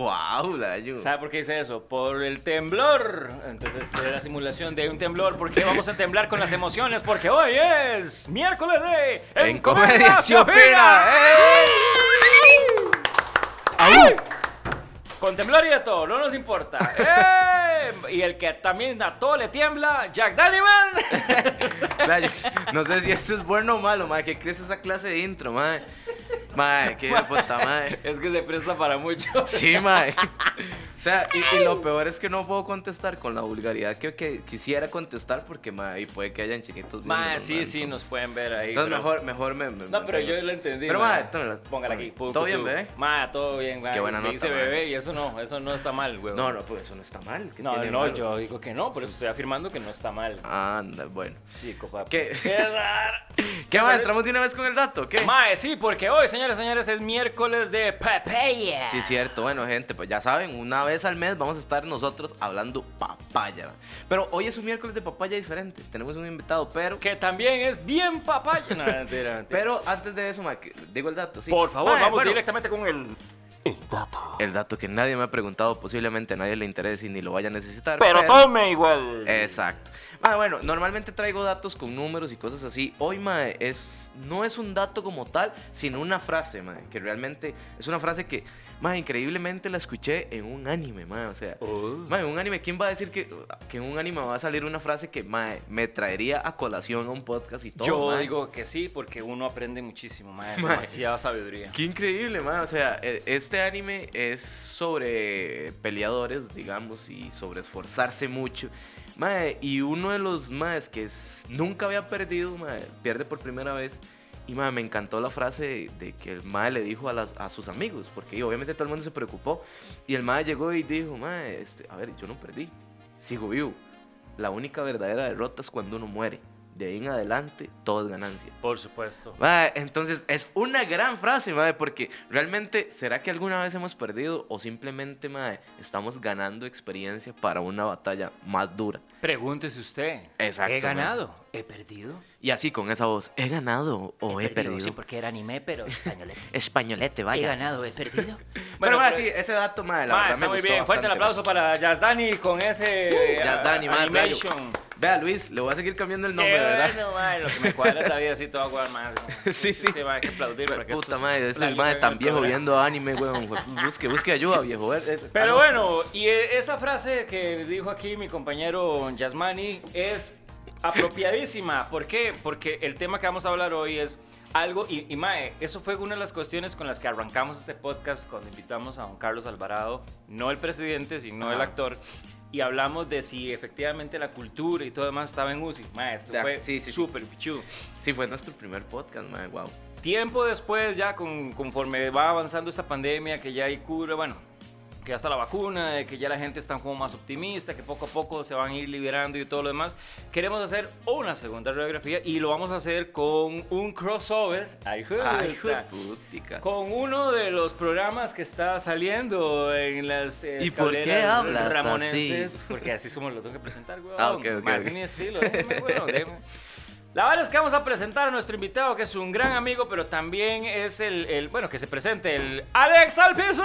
Wow. ¿Sabe por qué dice eso? Por el temblor. Entonces, es la simulación de un temblor. ¿Por qué vamos a temblar con las emociones? Porque hoy es miércoles de En Comedia se. ¡Ey! ¡Au! Con temblor y de todo, no nos importa. ¡Eh! Y el que también a todo le tiembla, Jack yo- No sé si esto es bueno o malo, madre. ¿Qué crees esa clase de intro, madre? Madre, qué puta madre. Es que se presta para mucho. Sí, madre. O sea, y, y lo peor es que no puedo contestar con la vulgaridad que, que quisiera contestar porque, madre, y puede que hayan chiquitos Ma, viéndonos, sí, sí, nos pueden ver ahí. Entonces pero- mejor, mejor me... me- No, pero me- yo lo entendí. Pero, ma. madre, tómela. Póngala aquí. ¿Todo bien, bebé? Ma, todo bien, ma. Qué buena dice nota, ma. bebé y eso no, eso no está mal, güey. No, no, pues eso no está mal. ¿qué No, tiene no, malo? yo digo que no, por eso estoy afirmando que no está mal. Anda, bueno. Chico, papi. ¿Qué? Qué. ¿Qué, madre? ¿Entramos de una vez con el dato? ¿Qué? Mae, sí, porque hoy, señores, señores, es miércoles de papaya. Sí, cierto. Bueno, gente, pues ya saben, una vez al mes vamos a estar nosotros hablando papaya. Pero hoy es un miércoles de papaya diferente. Tenemos un invitado, pero... Que también es bien papaya. No, mentira, mentira. Pero antes de eso, que- digo el dato, sí. Por favor, Mae, vamos bueno, directamente con el. El dato que nadie me ha preguntado, posiblemente a nadie le interese y ni lo vaya a necesitar. Pero tome igual. Exacto. Ah, bueno, normalmente traigo datos con números y cosas así. Hoy, mae, es, no es un dato como tal, sino una frase, mae, que realmente es una frase que, mae, increíblemente la escuché en un anime, mae, o sea... Oh. Mae, un anime, ¿quién va a decir que, que en un anime va a salir una frase que, mae, me traería a colación a un podcast y todo, Yo mae? digo que sí, porque uno aprende muchísimo, mae. Mae. Demasiada sabiduría. Qué increíble, man. O sea, e- este anime es sobre peleadores, digamos, y sobre esforzarse mucho. Mae, y uno de los más que es- nunca había perdido, mae, pierde por primera vez. Y mae, me encantó la frase de que el mae le dijo a, las- a sus amigos, porque obviamente todo el mundo se preocupó. Y el mae llegó y dijo, mae, este, a ver, yo no perdí, sigo vivo. La única verdadera derrota es cuando uno muere. De ahí en adelante, todo es ganancia. Por supuesto. Entonces es una gran frase, mae, porque realmente, ¿será que alguna vez hemos perdido o simplemente, mae, estamos ganando experiencia para una batalla más dura? Pregúntese usted. Exacto, ¿He ganado? ¿He perdido? Y así con esa voz, ¿he ganado o he, perdido? Sí, porque era anime, pero españolete. Españolete, ¿He vaya. ganado? ¿He perdido? Pero, mae, sí, ese dato, mae, la Ma, verdad está me muy gustó bien. Fuerte el aplauso para Yazdani con ese Uh, Yazdani, ah, ma, animation. Vea, Luis, le voy a seguir cambiando el nombre, Qué ¿verdad? bueno, ma, lo que me cuadra la vida así todo agua más. ma. Sí, sí. va, hay que aplaudir para que Puta madre, ese la el luz tan viejo viendo anime, weón. Busque, busque ayuda, viejo. eh, eh, ah, Pero no. bueno, y e- esa frase que dijo aquí mi compañero Yasmani es apropiadísima. ¿Por qué? Porque el tema que vamos a hablar hoy es algo, y, y Mae, eso fue una de las cuestiones con las que arrancamos este podcast cuando invitamos a don Carlos Alvarado, no el presidente, sino el actor, y hablamos de si efectivamente la cultura y todo demás estaba en UCI. Mae, esto Ya, fue sí, sí, sí. súper pichu. Sí, fue nuestro primer podcast, mae, wow. Tiempo después, ya con, conforme va avanzando esta pandemia, que ya hay cura, bueno, que ya está la vacuna, de que ya la gente está como más optimista, que poco a poco se van a ir liberando y todo lo demás, queremos hacer una segunda radiografía y lo vamos a hacer con un crossover. Ay, Ay, putica. con uno de los programas que está saliendo en las eh, ¿Y por qué hablas ramonenses, así? porque así es como lo tengo que presentar, güey. Ah, ok, ok, Más ok. en mi estilo, déjeme, weón, déjeme. La verdad es que vamos a presentar a nuestro invitado, que es un gran amigo, pero también es el, bueno, que se presente, el Alex Alpizu.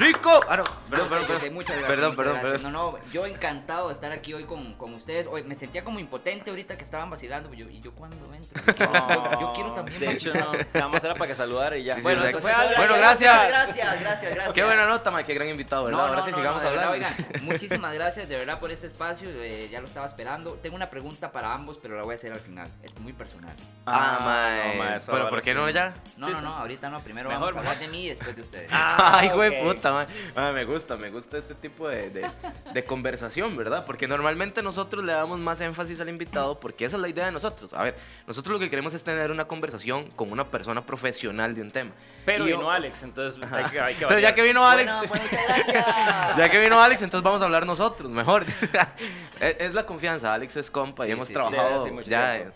¡Rico! Ah, no. Perdón, Perdón, perdón, sí, sí, muchas gracias. Perdón, muchas perdón, gracias. perdón. No, no, yo encantado de estar aquí hoy con, con ustedes. Hoy me sentía como impotente ahorita que estaban vacilando. Yo, ¿Y yo cuándo entro? Yo, yo quiero también De hecho, no, nada más era para que saludara y ya. Sí, bueno, eso fue Alex. Bueno, gracias. Gracias, gracias, gracias. Qué buena nota, mae, qué gran invitado, ¿verdad? No, Ahora no, sí no, sigamos no, verdad, hablando. oigan, muchísimas gracias de verdad por este espacio. eh, ya lo estaba esperando. Tengo una pregunta para ambos, pero la voy a hacer al final. Es muy personal. Ah, no, mae. esa Pero ¿por qué sí. no ya? No, no, no, ahorita no. Primero vamos a hablar de mí y después de ustedes. Ay, güey, ok. Mae, me gusta, me gusta este tipo de, de, de conversación, ¿verdad? Porque normalmente nosotros le damos más énfasis al invitado porque esa es la idea de nosotros. A ver, nosotros lo que queremos es tener una conversación con una persona profesional de un tema. Pero Y yo- vino Alex, entonces hay que, hay que Pero ya que vino Alex, Bueno, pues ya que vino Alex, entonces vamos a hablar nosotros, mejor. es, es la confianza, Alex es compa y Sí, hemos sí, trabajado Sí, ya. Eh.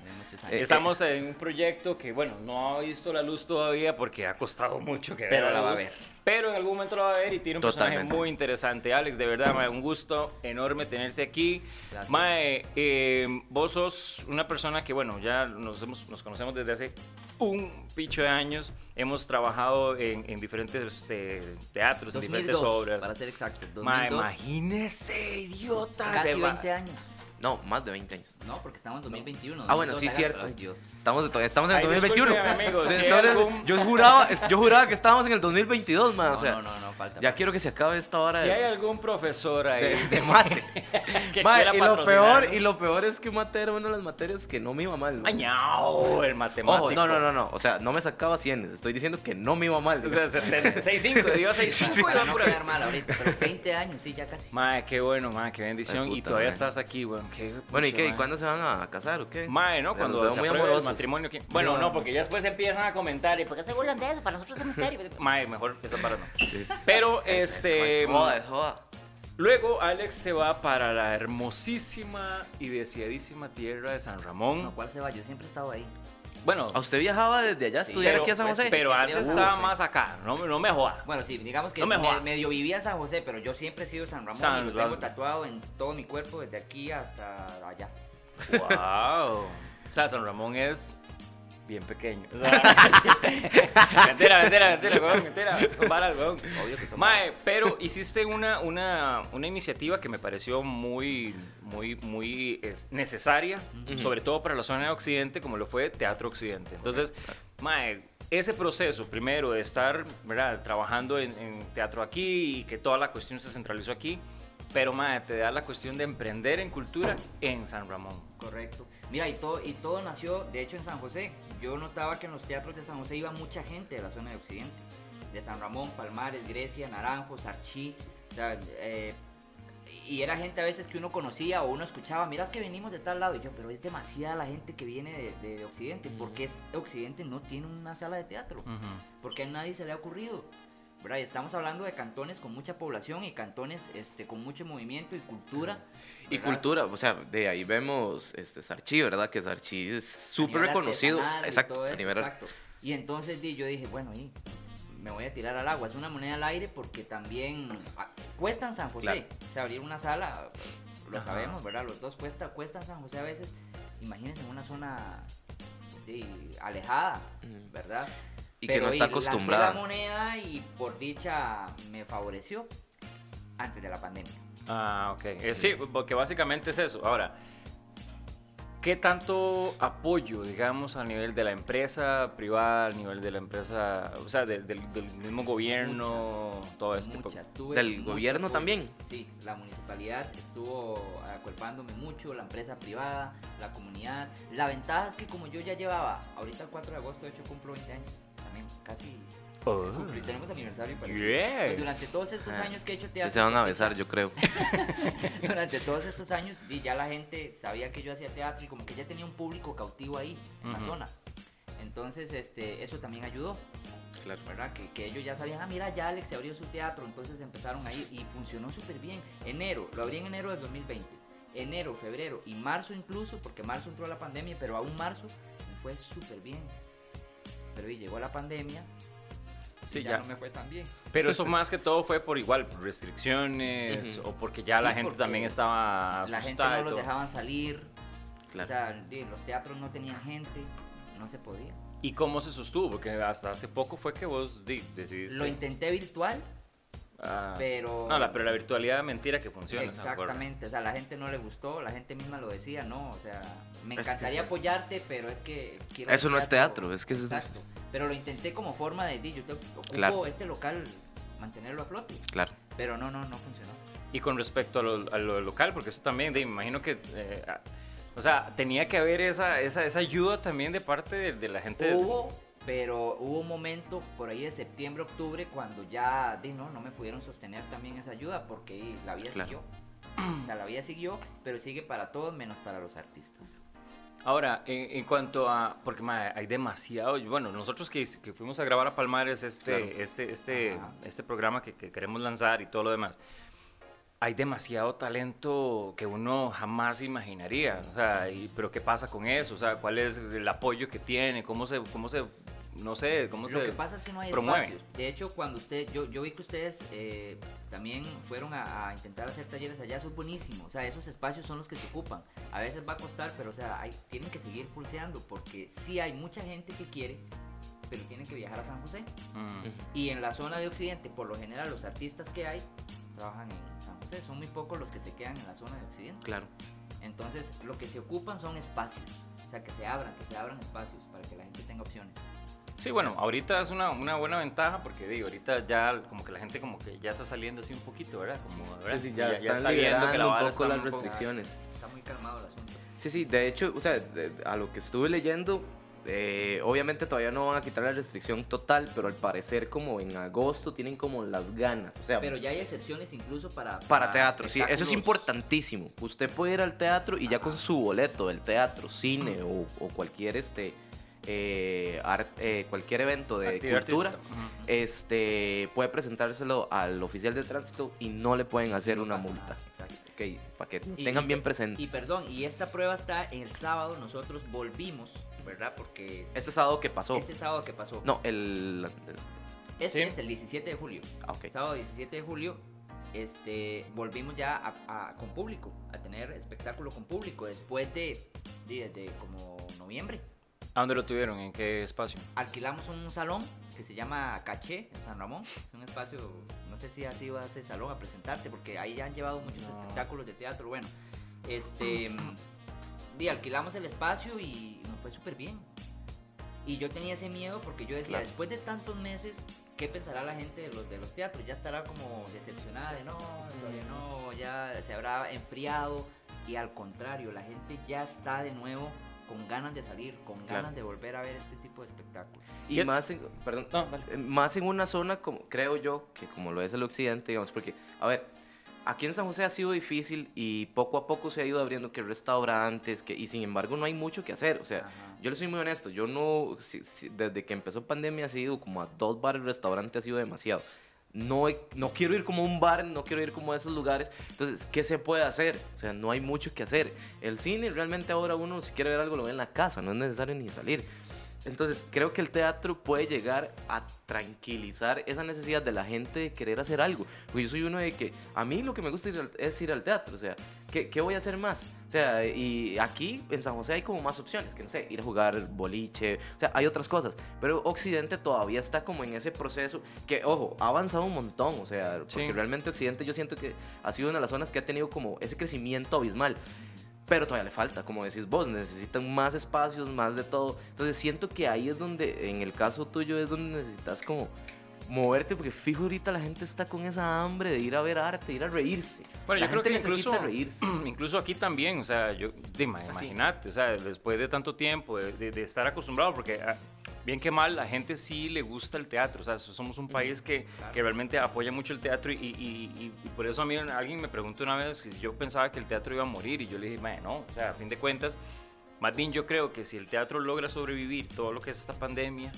Estamos en un proyecto que, bueno, no ha visto la luz todavía porque ha costado mucho que Pero vea la va a ver. Pero en algún momento la va a ver y tiene un personaje Totalmente. muy interesante. Alex, de verdad, mae, un gusto enorme tenerte aquí. Gracias. Mae, eh, vos sos una persona que, bueno, ya nos, hemos- nos conocemos desde hace un picho de años. Hemos trabajado en, en diferentes este, teatros, en diferentes 2002, obras. para ser exacto. Ma, 2002, imagínese, idiota. casi de va- 20 años. No, más de 20 años. No, porque estamos en 2021. Ah, bueno, 2002, sí, cierto. ay, Dios. Estamos, de- estamos en el Ay, 2021. discúlpeme, amigo, Sí, si estamos hay en- algún- yo, juraba, yo juraba que estábamos en el 2022, man. No, o sea, no, no, no, falta. ya quiero que se acabe esta hora Si de, hay algún profesor ahí de- de mate. que Ma, quiera y lo peor, y lo peor es que mate era una de las materias que no me iba mal. man. Añao, el matemático. Ojo, no, no, no, no. O sea, no me sacaba 100. Estoy diciendo que no me iba mal. O sea, 70, 6.5, dio 6.5 y va no ahí. quedar mal ahorita, pero 20 años, sí, ya casi. Mae, qué bueno, mae, qué bendición. Ay, y todavía estás aquí, weón. Qué bueno, ¿y qué? ¿Y cuándo se van a casar o qué? Mae, ¿no? Ya Cuando se muy apruebe el amorosos. matrimonio. Bueno, no, porque ya después empiezan a comentar y... ¿Por qué se burlan de eso? Para nosotros es misterio. Mae, mejor esa para no. Sí. Pero, Es- este... es joda, es joda. Luego Alex se va para la hermosísima y deseadísima tierra de San Ramón. No, ¿cuál se va? Yo siempre he estado ahí. Bueno, ¿A usted viajaba desde allá a estudiar pero, aquí a San José? pero Sí, antes estaba más acá, no, no me joda. Bueno, sí, digamos que No me me- jodas. medio vivía en San José, pero yo siempre he sido San Ramón San y lo tengo Ramón. tatuado en todo mi cuerpo, desde aquí hasta allá. Wow. O sea, San Ramón es bien pequeño. O sea, mentira, mentira, mentira, weón, mentira. Son varas, weón. Obvio que son Mae, pero hiciste una, una, una iniciativa que me pareció muy, muy, muy es, necesaria, Ujú. sobre todo para la zona de Occidente, como lo fue Teatro Occidente. Entonces, Mae, ese proceso, primero, de estar ¿verdad? trabajando en, en teatro aquí y que toda la cuestión se centralizó aquí, pero Mae, te da la cuestión de emprender en cultura en San Ramón. Correcto. Mira, y todo, y todo nació, de hecho, en San José. Yo notaba que en los teatros de San José iba mucha gente de la zona de Occidente. De San Ramón, Palmares, Grecia, Naranjos, Archí. o sea, eh, y era gente a veces que uno conocía o uno escuchaba, miras que venimos de tal lado. Y yo, pero es demasiada la gente que viene de, de Occidente. ¿Por qué es- Occidente no tiene una sala de teatro? porque a nadie se le ha ocurrido. ¿Verdad? Y estamos hablando de cantones con mucha población y cantones este, con mucho movimiento y cultura. Y cultura, o sea, de ahí vemos este Sarchi, ¿verdad? Que Sarchi es súper reconocido. Exacto, a nivel exacto. Y entonces yo dije, bueno, y me voy a tirar al agua. Es una moneda al aire porque también ah, cuesta en San José. Claro. O sea, abrir una sala, lo Ajá. sabemos, ¿verdad? Los dos cuesta, cuesta en San José a veces. Imagínense en una zona alejada. ¿verdad? Y que no está acostumbrada. la moneda y por dicha me favoreció antes de la pandemia. Ah, ok. Eh, sí, porque básicamente es eso. Ahora, ¿qué tanto apoyo, digamos, a nivel de la empresa privada, a nivel de la empresa, o sea, del- del, del mismo gobierno, todo este tipo? Mucha, tuve ¿Del gobierno apoyo. también? Sí, la municipalidad estuvo acuerpándome mucho, la empresa privada, la comunidad. La ventaja es que como yo ya llevaba, ahorita el 4 de agosto de hecho cumplo 20 años, también casi Oh. cumplo y tenemos aniversario parece. Yeah. Pues durante todos estos años que he hecho Sí teatro. se van a besar, yo creo. Durante todos estos años y ya la gente sabía que yo hacía teatro y como que ya tenía un público cautivo ahí, en la Ujú. zona. Entonces, este, eso también ayudó. Claro. ¿verdad? Que, que ellos ya sabían, ah, mira, ya Alex se abrió su teatro, entonces empezaron a ir y funcionó súper bien. Enero, lo abrí en enero del 2020. Enero, febrero y marzo incluso, porque marzo entró la pandemia, pero aún marzo fue súper bien. Pero y llegó la pandemia, Sí, ya, ya. no me fue tan bien. Pero eso más que todo fue por igual, por restricciones Ujú. o porque ya Sí, la gente también estaba La gente asustada no los todo. dejaban salir, Claro. o sea, los teatros no tenían gente, no se podía. ¿Y cómo se sostuvo? Porque hasta hace poco fue que vos di, decidiste... Lo intenté virtual, Ah. pero... No, la, pero la virtualidad mentira que funciona. Exactamente, o sea, la gente no le gustó, la gente misma lo decía, no, o sea, me Es que encantaría apoyarte, pero es que quiero Eso no es teatro, es que eso es- Exacto, pero lo intenté como forma de, di, yo te ocupo Claro. este local, mantenerlo a flote, Claro. pero no, no, no funcionó. Y con respecto a lo, a lo local, porque eso también, de, me imagino que, eh, o sea, tenía que haber esa, esa, esa ayuda también de parte de, de la gente. de- Hubo, pero hubo un momento por ahí de septiembre, octubre, cuando ya, di, no, no me pudieron sostener también esa ayuda, porque la vida Claro. siguió. O sea, la vida siguió, pero sigue para todos menos para los artistas. Ahora, en, en cuanto a, porque ma, hay demasiado, bueno, nosotros que, que fuimos a grabar a Palmares este, Claro. este, este, Ajá. este programa que, que queremos lanzar y todo lo demás, hay demasiado talento que uno jamás imaginaría, o sea, y- pero ¿qué pasa con eso? O sea, ¿cuál es el apoyo que tiene? ¿Cómo se, cómo se no sé, cómo Lo se que pasa es que no hay promueve? espacios. De hecho, cuando usted, yo, yo vi que ustedes eh, también fueron a, a intentar hacer talleres allá, eso es buenísimo. O sea, esos espacios son los que se ocupan. A veces va a costar, pero o sea, hay, tienen que seguir pulseando porque sí hay mucha gente que quiere, pero tienen que viajar a San José. Mm. Y en la zona de Occidente, por lo general, los artistas que hay trabajan en San José. Son muy pocos los que se quedan en la zona de Occidente. Claro. Entonces, lo que se ocupan son espacios. O sea, que se abran, que se abran espacios para que la gente tenga opciones. Sí, bueno, ahorita es una, una buena ventaja porque digo, ahorita ya como que la gente como que ya está saliendo así un poquito, ¿verdad? Como, ¿verdad? Sí, sí, ya, están está viendo que la un poco está las un poco- restricciones. Está muy calmado el asunto. Sí, sí, de hecho, o sea, de- a lo que estuve leyendo, eh, obviamente todavía no van a quitar la restricción total, pero al parecer como en agosto tienen como las ganas, o sea, Pero ya hay excepciones incluso para... para teatro, sí, eso es importantísimo. Usted puede ir al teatro y ya con su boleto del teatro, cine o, o cualquier este eh, art- eh, cualquier evento de Actividad cultura, este puede presentárselo al oficial de tránsito y no le pueden hacer No una multa. nada, exacto. Ok, para que lo Y- tengan y- bien presente. Y perdón, y esta prueba está en el sábado, nosotros volvimos, ¿verdad? Porque este sábado que pasó. este sábado que pasó, No, el este Sí. es el 17 de julio. ah, ok. Sábado 17 de julio, este, volvimos ya a- a- con público, a tener espectáculo con público, después de, de, de como noviembre. ¿A dónde lo tuvieron? ¿En qué espacio? Alquilamos un salón que se llama Caché en San Ramón. Es un espacio, no sé si has ido a ese salón a presentarte, porque ahí ya han llevado muchos No. espectáculos de teatro. Bueno, este, y alquilamos el espacio y nos fue súper bien. Y yo tenía ese miedo porque yo decía, Claro. después de tantos meses, ¿qué pensará la gente de los, de los teatros? Ya estará como decepcionada de no, todavía no, ya se habrá enfriado. Y al contrario, la gente ya está de nuevo con ganas de salir, con Claro. ganas de volver a ver este tipo de espectáculos. Y Y el- más en, perdón, No, vale. eh, más en una zona como creo yo que como lo es el occidente, digamos, porque a ver, aquí en San José ha sido difícil y poco a poco se ha ido abriendo que restaurantes, que y sin embargo no hay mucho que hacer, o sea, Ajá. yo le soy muy honesto, yo no si- si- desde que empezó pandemia ha sido como a dos bares, restaurantes ha sido demasiado. No, no quiero ir como un bar, no quiero ir como esos lugares. Entonces, ¿qué se puede hacer? O sea, no hay mucho que hacer. El cine realmente ahora uno si quiere ver algo lo ve en la casa, no es necesario ni salir. Entonces, creo que el teatro puede llegar a tranquilizar esa necesidad de la gente de querer hacer algo. Porque yo soy uno de que a mí lo que me gusta ir al- es ir al teatro. O sea, ¿qué, qué voy a hacer más? O sea, y aquí en San José hay como más opciones, que no sé, ir a jugar boliche, o sea, hay otras cosas. Pero Occidente todavía está como en ese proceso que, ojo, ha avanzado un montón. O sea, porque Sí. realmente Occidente yo siento que ha sido una de las zonas que ha tenido como ese crecimiento abismal. Pero todavía le falta, como decís vos, necesitan más espacios, más de todo. Entonces siento que ahí es donde, en el caso tuyo, es donde necesitas como moverte, porque fijo ahorita la gente está con esa hambre de ir a ver arte, ir a reírse. Bueno, La yo creo gente que necesita incluso, reírse. incluso aquí también, o sea, yo, imagínate, o sea, después de tanto tiempo, de, de- de estar acostumbrado, porque ah, bien que mal, la gente sí le gusta el teatro, o sea, somos un país que, Claro. que realmente apoya mucho el teatro y, y- y- y por eso a mí alguien me preguntó una vez que si yo pensaba que el teatro iba a morir y yo le dije, "Mae, no, o sea, a fin de cuentas, más bien yo creo que si el teatro logra sobrevivir todo lo que es esta pandemia,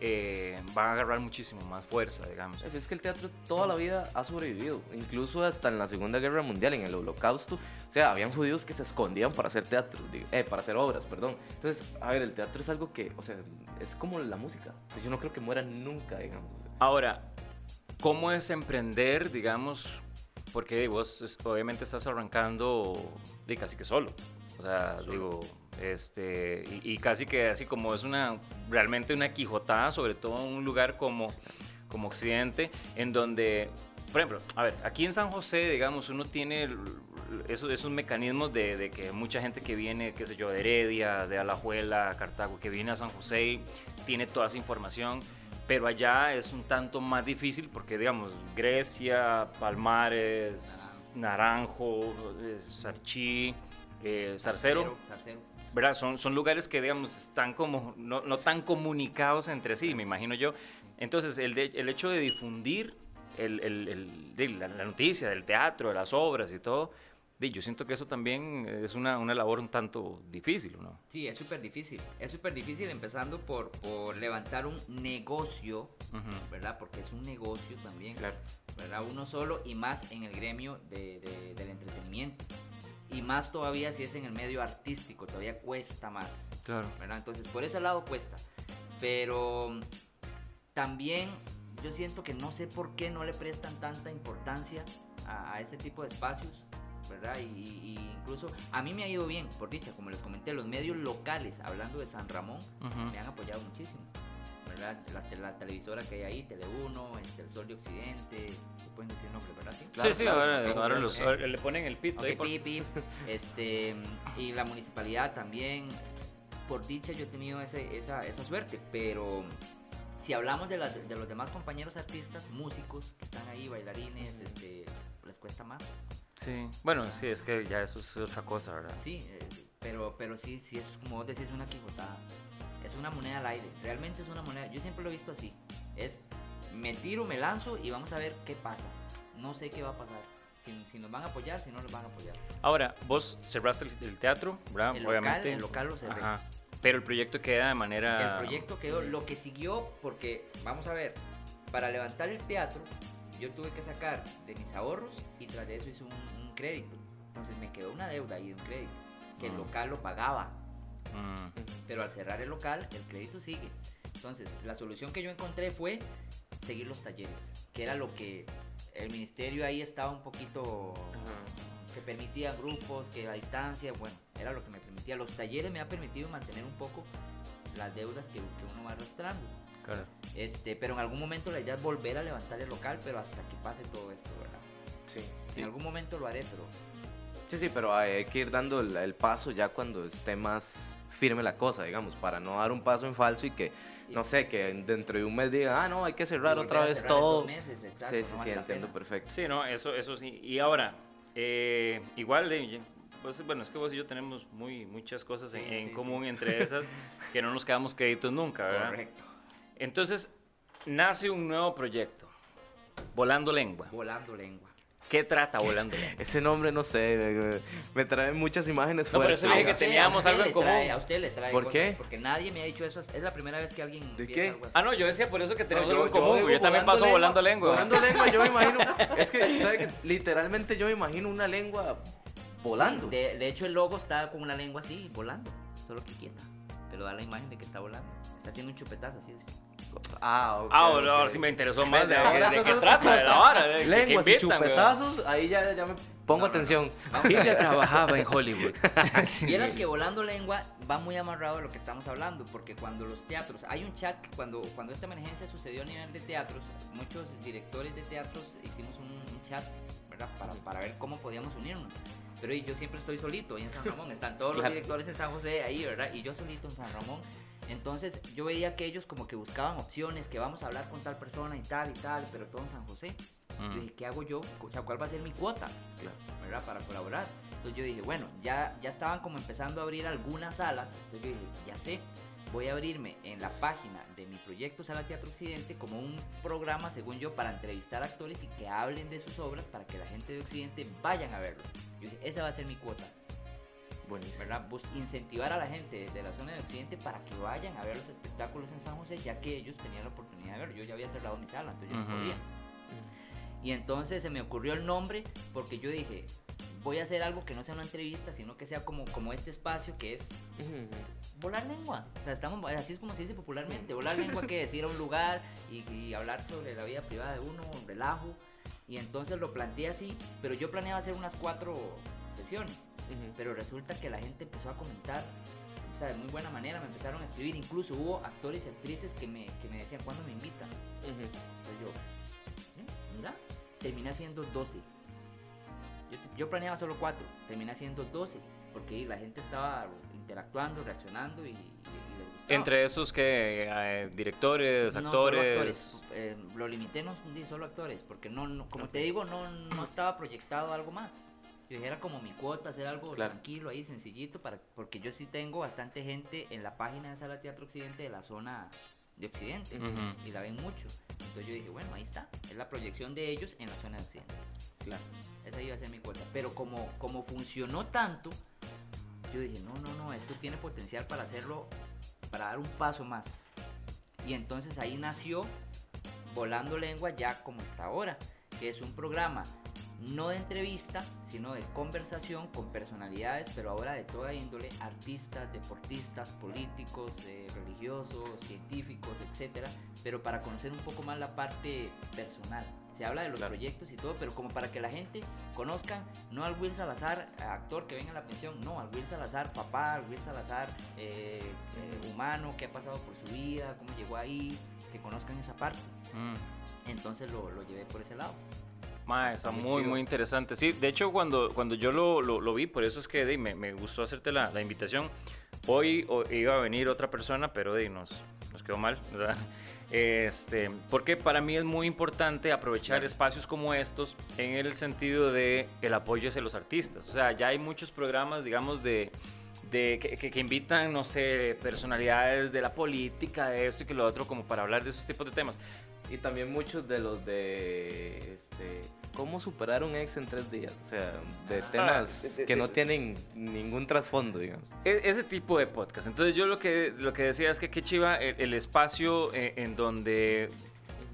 eh, va a agarrar muchísimo más fuerza, digamos. Es que el teatro toda la vida ha sobrevivido, incluso hasta en la Segunda Guerra Mundial, en el Holocausto. O sea, habían judíos que se escondían para hacer teatro, eh, para hacer obras, perdón. Entonces, a ver, el teatro es algo que, o sea, es como la música. O sea, yo no creo que muera nunca, digamos. Ahora, ¿cómo es emprender, digamos? Porque vos obviamente estás arrancando de casi que solo. O sea, digo, este, y, casi que así como es una, realmente una quijotada, sobre todo en un lugar como, como Occidente, en donde, por ejemplo, a ver, aquí en San José, digamos, uno tiene esos, esos mecanismos de, de que mucha gente que viene, qué sé yo, de Heredia, de Alajuela, Cartago, que viene a San José y tiene toda esa información pero allá es un tanto más difícil porque, digamos, Grecia, Palmares, Naranjo, eh, Sarchí, eh, Zarcero. ¿Verdad? Son, son lugares que, digamos, están como no, no tan comunicados entre sí, me imagino yo. Entonces, el, de- el hecho de difundir el- el- el- la, la noticia del teatro, de las obras y todo, yo siento que eso también es una, una labor un tanto difícil, ¿no? Sí, es súper difícil. Es súper difícil empezando por, por levantar un negocio, Ujú. ¿verdad? Porque es un negocio también, Claro. ¿verdad? Uno solo y más en el gremio de- de- del entretenimiento. Y más todavía si es en el medio artístico, todavía cuesta más, Claro. ¿verdad? Entonces, por ese lado cuesta. Pero también yo siento que no sé por qué no le prestan tanta importancia a, a ese tipo de espacios, ¿verdad? Y, y incluso a mí me ha ido bien, por dicha, como les comenté, los medios locales, hablando de San Ramón, me han apoyado muchísimo. ¿Verdad? La, te- la televisora que hay ahí, Tele1, este, El Sol de Occidente, se pueden decir nombres, ¿verdad? Sí, sí, sí, ahora, ok, ahora los- ahora le ponen el pito ahí Ok, por- pip, pip. Este, y la municipalidad también, por dicha yo he tenido ese- esa, esa suerte, pero si hablamos de, las- de los demás compañeros artistas, músicos que están ahí, bailarines, este, les cuesta más. Sí, bueno, sí, es que ya eso es otra cosa, ¿verdad? Sí, eh, pero, pero sí, sí es como vos decís, una quijotada. Es una moneda al aire, realmente es una moneda, yo siempre lo he visto así. Es, me tiro, me lanzo y vamos a ver qué pasa. No sé qué va a pasar. Si, si nos van a apoyar, si no nos van a apoyar. Ahora, vos cerraste el, el teatro, ¿verdad? El local, Obviamente. el local lo cerré. Ajá. Pero el proyecto queda de manera... El proyecto quedó, lo que siguió, porque vamos a ver, para levantar el teatro, yo tuve que sacar de mis ahorros y tras de eso hice un, un crédito. Entonces me quedó una deuda de un crédito, que el Mm. local lo pagaba, Mm, pero al cerrar el local, el crédito sigue. Entonces, la solución que yo encontré fue seguir los talleres, que era lo que el ministerio ahí estaba un poquito que permitía grupos, que a distancia, bueno, era lo que me permitía. Los talleres me ha permitido mantener un poco las deudas que, que uno va arrastrando. claro. Este, pero en algún momento la idea es volver a levantar el local, pero hasta que pase todo esto, ¿verdad? Sí. En algún momento lo haré, pero Sí, sí, pero hay hay que ir dando el, el paso ya cuando esté más firme la cosa, digamos, para no dar un paso en falso y que, no sé, que dentro de un mes diga, ah, no, hay que cerrar otra vez cerrar todo. meses, exacto, sí, no sí, vale sí, entiendo pena. perfecto. Sí, no, eso, eso sí. Y ahora, eh, igual, eh, pues, bueno, es que vos y yo tenemos muy, muchas cosas en, Sí, en sí, común, entre esas, que no nos quedamos créditos nunca, ¿verdad? Correcto. Entonces, nace un nuevo proyecto, Volando Lengua. Volando lengua. ¿Qué trata Volando Lengua? Ese nombre, no sé, me, trae muchas imágenes No, pero eso dije que teníamos algo en común. trae- a usted le trae ¿Por cosas, qué? Porque nadie me ha dicho eso. Es la primera vez que alguien ¿De qué? algo así. Ah, no, yo decía por eso que tenemos No, algo en común. Yo, digo también paso volando lengua. Volando lengua, yo me imagino. Es que, ¿sabe qué? Literalmente yo me imagino una lengua volando. De, de hecho, el logo está con una lengua así, volando. Solo que quieta. Pero da la imagen de que está volando. Está haciendo un chupetazo así. así. Ah, ok. Ah, ok. bueno, ahora sí me interesó más de, de eso- qué trata, de la vara. de que- que Lenguas y chupetazos, ahí ya, ya me pongo No, no, no. atención. A ver. trabajaba en Hollywood. Vieras que volando lengua va muy amarrado a lo que estamos hablando, porque cuando los teatros, hay un chat que cuando, cuando esta emergencia sucedió a nivel de teatros, muchos directores de teatros hicimos un, un chat, ¿verdad? Para, para ver cómo podíamos unirnos. Pero yo siempre estoy solito ahí en San Ramón, están todos los directores en San José ahí, ¿verdad? Y yo solito en San Ramón. Entonces yo veía que ellos como que buscaban opciones, que vamos a hablar con tal persona y tal y tal, pero todo en San José. Yo Mm. dije, ¿qué hago yo? O sea, ¿cuál va a ser mi cuota? Claro. ¿Verdad? Para colaborar. Entonces yo dije, bueno, ya, ya estaban como empezando a abrir algunas salas. Entonces yo dije, ya sé, voy a abrirme en la página de mi proyecto Sala Teatro Occidente como un programa, según yo, para entrevistar actores y que hablen de sus obras para que la gente de Occidente vayan a verlos. Yo dije, esa va a ser mi cuota, Buenísimo. ¿verdad? Bus- incentivar a la gente de la zona de Occidente para que vayan a ver los espectáculos en San José, ya que ellos tenían la oportunidad de verlo. Yo ya había cerrado mi sala, entonces yo Ujú. no podía. Y entonces se me ocurrió el nombre porque yo dije, voy a hacer algo que no sea una entrevista, sino que sea como, como este espacio que es volar lengua. O sea, estamos, así es como se dice popularmente. Volar lengua que es ir a un lugar y, y hablar sobre la vida privada de uno, un relajo. Y entonces lo planteé así, pero yo planeaba hacer unas cuatro sesiones. Pero resulta que la gente empezó a comentar, o sea, de muy buena manera, me empezaron a escribir. Incluso hubo actores y actrices que me, que me decían, ¿cuándo me invitan? Ujú. Entonces yo, "¿Eh? mira, terminé haciendo 12. Yo, yo planeaba solo 4, terminé haciendo 12, porque la gente estaba interactuando, reaccionando y, y- y les gustaba. Entre esos que eh, directores, No, solo actores. actores. Eh, lo limité, no solo actores, porque no, no- como te digo, no, no estaba proyectado algo más. Yo dije, era como mi cuota, hacer algo Claro. tranquilo ahí, sencillito, para, porque yo sí tengo bastante gente en la página de Sala Teatro Occidente de la zona de Occidente y la ven mucho. Entonces yo dije, bueno, ahí está, es la proyección de ellos en la zona de Occidente. Claro. Esa iba a ser mi cuota. Pero como, como funcionó tanto, yo dije, no, no, no, esto tiene potencial para hacerlo, para dar un paso más. Y entonces ahí nació Volando Lengua ya como está ahora, que es un programa no de entrevista, sino de conversación con personalidades, pero ahora de toda índole, artistas, deportistas, políticos, eh, religiosos, científicos, etcétera, pero para conocer un poco más la parte personal. Se habla de los proyectos y todo, pero como para que la gente conozcan, no al Will Salazar, actor que venga a la pensión, no, al Will Salazar, papá, al Will Salazar, eh, eh, humano, qué ha pasado por su vida, cómo llegó ahí, que conozcan esa parte. Mm. Entonces lo, lo llevé por ese lado. Ma, está muy muy, chido. muy interesante. Sí, de hecho, cuando, cuando yo lo, lo, lo vi, por eso es que di, me, me gustó hacerte la, la invitación. Hoy o- iba a venir otra persona, pero di, nos, nos quedó mal. este, porque para mí es muy importante aprovechar Claro. espacios como estos en el sentido de el apoyo hacia los artistas. O sea, ya hay muchos programas, digamos, de, de que, que- que invitan, no sé, personalidades de la política, de esto y que lo otro, como para hablar de esos tipos de temas. Y también muchos de los de este, cómo superar un ex en tres días. O sea, de Ah, temas que no de- tienen ningún trasfondo, digamos. E- ese tipo de podcast. Entonces yo lo que, lo que decía es que qué chiva el, el espacio eh, en donde,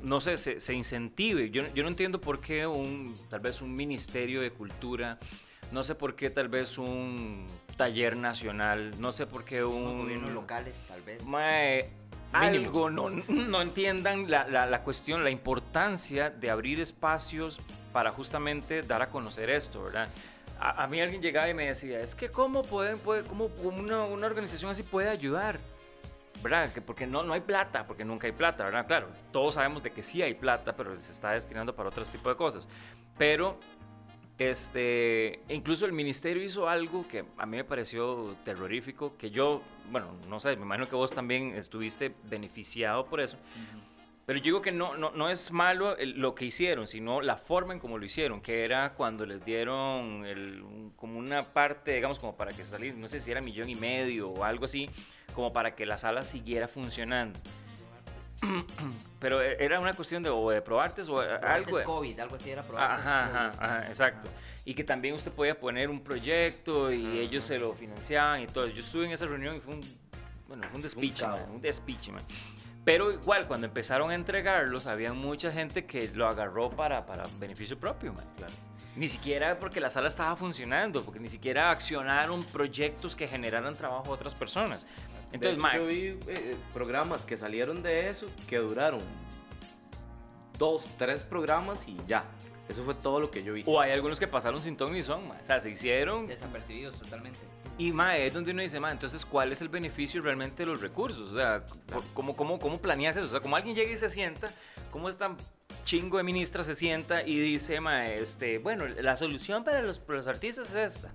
no sé, se, se incentive. Yo, yo no entiendo por qué un, tal vez un ministerio de cultura, no sé por qué tal vez un taller nacional, no sé por qué un... gobiernos locales, tal vez. Mae. Algo, no, no entiendan la, la- la cuestión, la importancia de abrir espacios para justamente dar a conocer esto, ¿verdad? A, a mí alguien llegaba y me decía, es que cómo pueden, puede, cómo una, una organización así puede ayudar, ¿verdad? Que porque no, no hay plata, porque nunca hay plata, ¿verdad? Claro, todos sabemos de que sí hay plata, pero se está destinando para otros tipos de cosas. Pero este, incluso el ministerio hizo algo que a mí me pareció terrorífico, que yo, bueno, no sé, me imagino que vos también estuviste beneficiado por eso. Pero yo digo que no, no, no es malo lo que hicieron, sino la forma en cómo lo hicieron, que era cuando les dieron el- como una parte, digamos, como para que saliera, no sé si era millón y medio o algo así, como para que la sala siguiera funcionando. Pero eh, era una cuestión de, o de probartes o eh, algo. COVID, algo así era probable. Ajá, ajá, ajá, exacto. Y que también usted podía poner un proyecto y Ajá. ellos se lo financiaban y todo. Yo estuve en esa reunión y fue un, bueno, fue un fue un despiche, man, un despiche, man. Pero igual, cuando empezaron a entregarlos, había mucha gente que lo agarró para, para beneficio propio, man. Claro. Ni siquiera porque la sala estaba funcionando, porque ni siquiera accionaron proyectos que generaran trabajo a otras personas. Entonces, de hecho, yo vi eh, programas que salieron de eso que duraron dos, tres programas y ya. Eso fue todo lo que yo vi. o hay algunos que pasaron sin ton ni son, man. O sea, se hicieron Desapercibidos totalmente. Y mae, es donde uno dice, mae, entonces, ¿cuál es el beneficio realmente de los recursos? O sea, Claro. ¿cómo, cómo, cómo planeas eso? O sea, como alguien llega y se sienta, ¿cómo esta chingo de ministra se sienta y dice, mae, este, bueno, la solución para los, para los artistas es esta?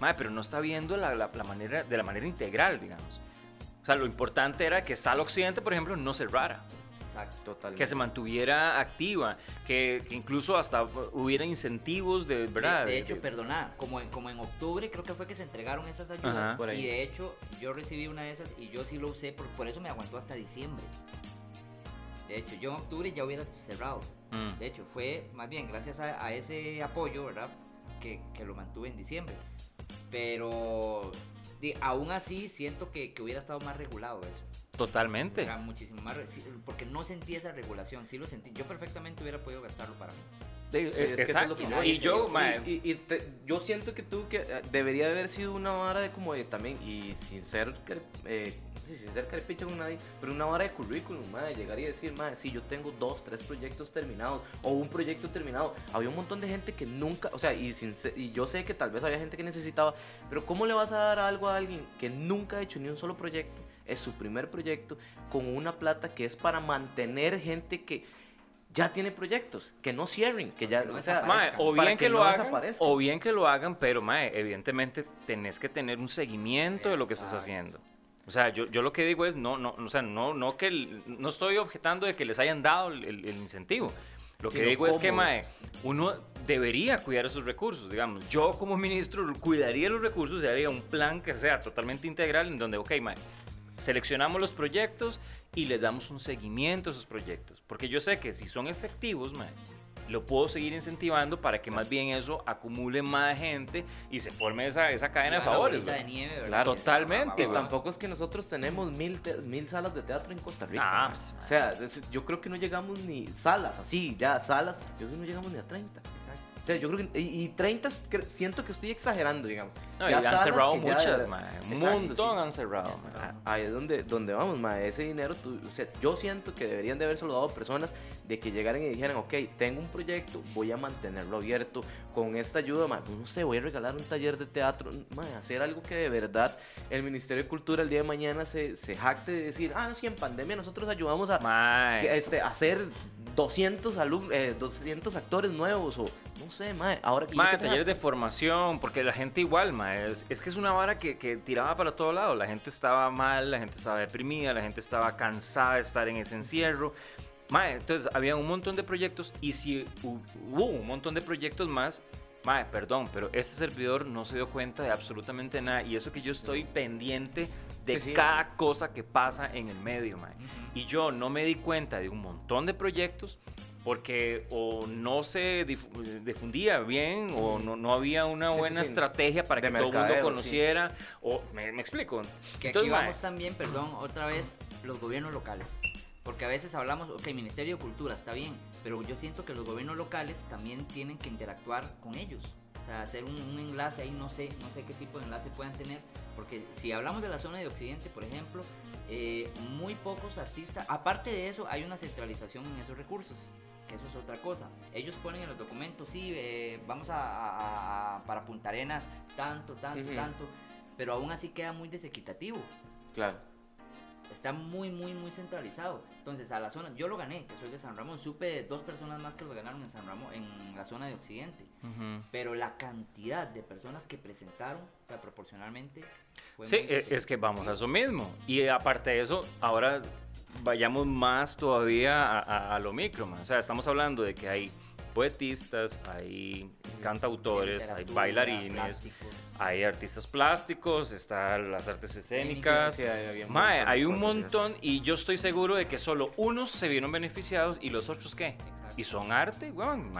Mae, pero no está viendo la, la- la manera, de la manera integral, digamos. O sea, lo importante era que Sala Occidente, por ejemplo, no cerrara, Exacto. Totalmente. que se mantuviera activa, que, que incluso hasta hubiera incentivos de, ¿verdad? De, de hecho, perdona, como en, como en octubre creo que fue que se entregaron esas ayudas. Ajá. Por ahí. Y de hecho, yo recibí una de esas y yo sí lo usé, por, por eso me aguantó hasta diciembre. De hecho, yo en octubre ya hubiera cerrado. Mm. De hecho, fue más bien gracias a, a ese apoyo, ¿verdad? Que, que lo mantuve en diciembre. Pero di- aún así siento que, que hubiera estado más regulado eso. Totalmente. Era muchísimo más. Porque no sentí esa regulación, sí lo sentí. Yo perfectamente hubiera podido gastarlo para mí. Eh, Es que eso es lo Exacto. que Y yo, Y, y- y te- yo siento que tú que eh, debería haber sido una vara de como de también, y sin ser, eh, sin ser caripicha con nadie, pero una vara de currículum, madre, llegar y decir, madre, sí, yo tengo dos, tres proyectos terminados, o un proyecto terminado. Había un montón de gente que nunca, o sea, y, sin y yo sé que tal vez había gente que necesitaba, pero ¿cómo le vas a dar algo a alguien que nunca ha hecho ni un solo proyecto? Es su primer proyecto, con una plata que es para mantener gente que ya tiene proyectos, que no cierren, que ya, No o sea, Mae, o para bien que, que lo no hagan, o bien que lo hagan, pero mae, evidentemente tenés que tener un seguimiento de lo que estás haciendo. O sea, yo, yo lo que digo es, no, no, o sea, no, no que, el- no estoy objetando de que les hayan dado el, incentivo. Lo que digo es que, mae, uno debería cuidar esos recursos, digamos. Yo como ministro cuidaría los recursos y haría un plan que sea totalmente integral en donde, ok, mae, seleccionamos los proyectos y les damos un seguimiento a esos proyectos. Porque yo sé que si son efectivos, mae, lo puedo seguir incentivando para que más bien eso acumule más gente y se forme esa, esa cadena de La favores. de nieve, ¿verdad? Claro, totalmente, Que güey. tampoco es que nosotros tenemos mil, te- mil salas de teatro en Costa Rica. Ah, ¿no? pues, o sea, yo creo que no llegamos ni salas, así, ya salas, yo creo que no llegamos ni a 30. O sea, yo creo que. Y, y 30 cre- siento que estoy exagerando, digamos. No, Ya y han cerrado muchas, mae. Un montón sí. han cerrado, mae. Ah, Ahí es donde, donde vamos. Ese dinero, tú- o sea, yo siento que deberían de haber dado personas de que llegaran y dijeran, ok, tengo un proyecto, voy a mantenerlo abierto con esta ayuda, No sé, voy a regalar un taller de teatro, hacer algo que de verdad el Ministerio de Cultura el día de mañana se, se jacte de decir, ah, no, sí, en pandemia nosotros ayudamos a que, este, hacer 200, alum- eh, 200 actores nuevos o no sé, ma. Ahora que Mae, sea- talleres de formación, porque la gente igual, mae, es, es que es una vara que, que tiraba para todo lado. La gente estaba mal, la gente estaba deprimida, la gente estaba cansada de estar en ese encierro. Mae, entonces había un montón de proyectos y si hu- hubo un montón de proyectos más, mae, perdón, pero este servidor no se dio cuenta de absolutamente nada y eso que yo estoy pendiente de Sí, sí. cada cosa que pasa en el medio, mae. Y yo no me di cuenta de un montón de proyectos porque o no se difu- difundía bien o no, no había una Sí, buena estrategia para De que todo el mundo conociera. O me, me explico. Que Entonces, aquí mae, vamos también, perdón, otra vez, los gobiernos locales. Porque a veces hablamos, ok, Ministerio de Cultura, está bien, pero yo siento que los gobiernos locales también tienen que interactuar con ellos. O sea, hacer un, un enlace ahí, no sé, no sé qué tipo de enlace puedan tener. Porque si hablamos de la zona de Occidente, por ejemplo, eh, muy pocos artistas, aparte de eso, hay una centralización en esos recursos. Que eso es otra cosa. Ellos ponen en los documentos, sí, eh, vamos a, a- a- para Punta Arenas, tanto, tanto, tanto. Pero aún así queda muy desequitativo Claro. Está muy, muy, muy centralizado. Entonces, a la zona, yo lo gané, que soy de San Ramón, supe de dos personas más que lo ganaron en San Ramón, en la zona de Occidente. Pero la cantidad de personas que presentaron, o sea, proporcionalmente, fue Sí, e- es que vamos a eso mismo. Y aparte de eso, ahora vayamos más todavía a, a- a lo micro, man. O sea, estamos hablando de que hay poetistas, hay cantautores, hay bailarines, plásticos. hay artistas plásticos, están las artes escénicas. Sí, sí, hay- un Mae, hay montón y yo estoy seguro de que solo unos se vieron beneficiados y los otros qué. Y son arte, weón,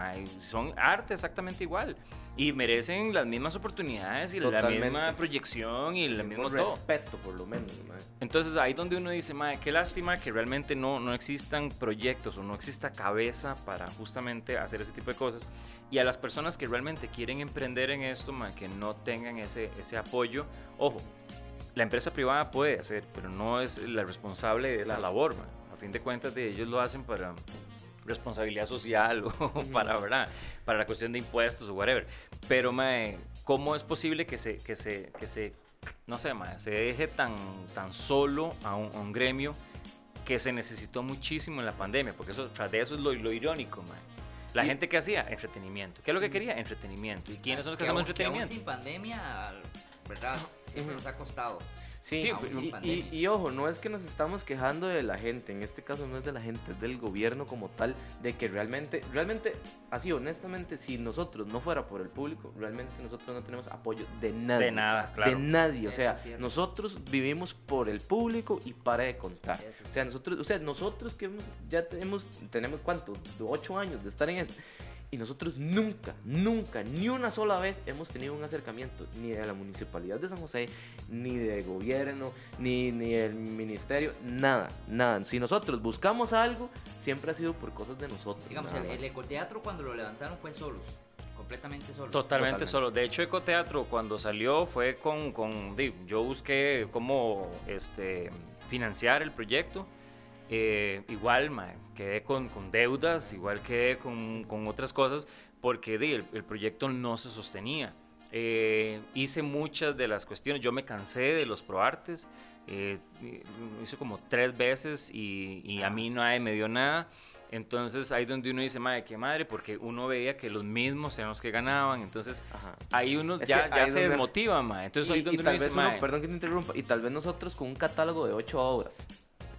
son arte exactamente igual. Y merecen las mismas oportunidades y la Totalmente. misma proyección y el El mismo respeto, por lo menos. Entonces ahí donde uno dice, mae, qué lástima que realmente no, no existan proyectos o no exista cabeza para justamente hacer ese tipo de cosas. Y a las personas que realmente quieren emprender en esto, mae, que no tengan ese, ese apoyo, ojo, la empresa privada puede hacer, pero no es la responsable de esa Claro. labor. A fin de cuentas, de ellos lo hacen para responsabilidad social o para, ¿verdad? para la cuestión de impuestos o whatever. Pero, mae, ¿cómo es posible que se, que se, que se no sé, mae, se deje tan, tan solo a un, a un gremio que se necesitó muchísimo en la pandemia? Porque eso, tras de eso es lo, lo irónico, mae. La Y- gente que hacía entretenimiento. ¿Qué es lo que quería? Entretenimiento. ¿Y quiénes son los que, Que hacemos entretenimiento? sin pandemia, ¿verdad? Siempre nos ha costado. Sí, Sí, y- y, ojo, no es que nos estamos quejando de la gente, en este caso no es de la gente, es del gobierno como tal, de que realmente, realmente, así honestamente, si nosotros no fuera por el público, realmente nosotros no tenemos apoyo de nadie. De nada, claro. De nadie, o sea, nosotros vivimos por el público y para de contar. Eso O sea, nosotros, o sea, nosotros que hemos, ya tenemos, tenemos cuánto, ocho años de estar en eso. Y nosotros nunca, nunca, ni una sola vez hemos tenido un acercamiento ni de la municipalidad de San José, ni de gobierno, ni, ni del ministerio, nada, nada. Si nosotros buscamos algo, siempre ha sido por cosas de nosotros. Digamos, el, el ecoteatro cuando lo levantaron fue solos, completamente solos. Totalmente, Totalmente. solo. De hecho, Ecoteatro cuando salió fue con, con yo busqué cómo este, financiar el proyecto. Eh, igual mae, quedé con, con deudas, igual quedé con, con otras cosas, porque di, el, el proyecto no se sostenía. Eh, hice muchas de las cuestiones, yo me cansé de los proartes, eh, hice como tres veces y, y a mí nadie me dio nada. Entonces ahí donde uno dice, madre, qué madre, porque uno veía que los mismos eran los que ganaban. Entonces Ajá. ahí uno Es ya, ya ahí se donde- desmotiva, mae. Entonces y, ahí y donde uno tal dice, vez uno, mae, perdón que te interrumpa, y tal vez nosotros con un catálogo de ocho obras.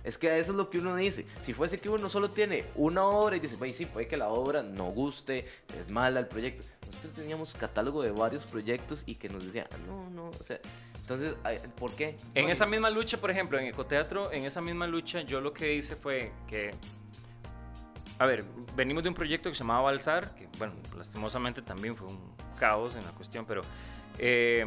Es que eso es lo que uno dice. Si fuese que uno solo tiene una obra y dice, pues sí, puede que la obra no guste, es mala el proyecto. Nosotros teníamos catálogo de varios proyectos y que nos decían, "Ah, no, no, o sea, entonces, ¿por qué? En No, esa misma lucha, por ejemplo, en Ecoteatro, en esa misma lucha, yo lo que hice fue que. A ver, venimos de un proyecto que se llamaba Balsar, que, bueno, lastimosamente también fue un caos en la cuestión, pero. eh,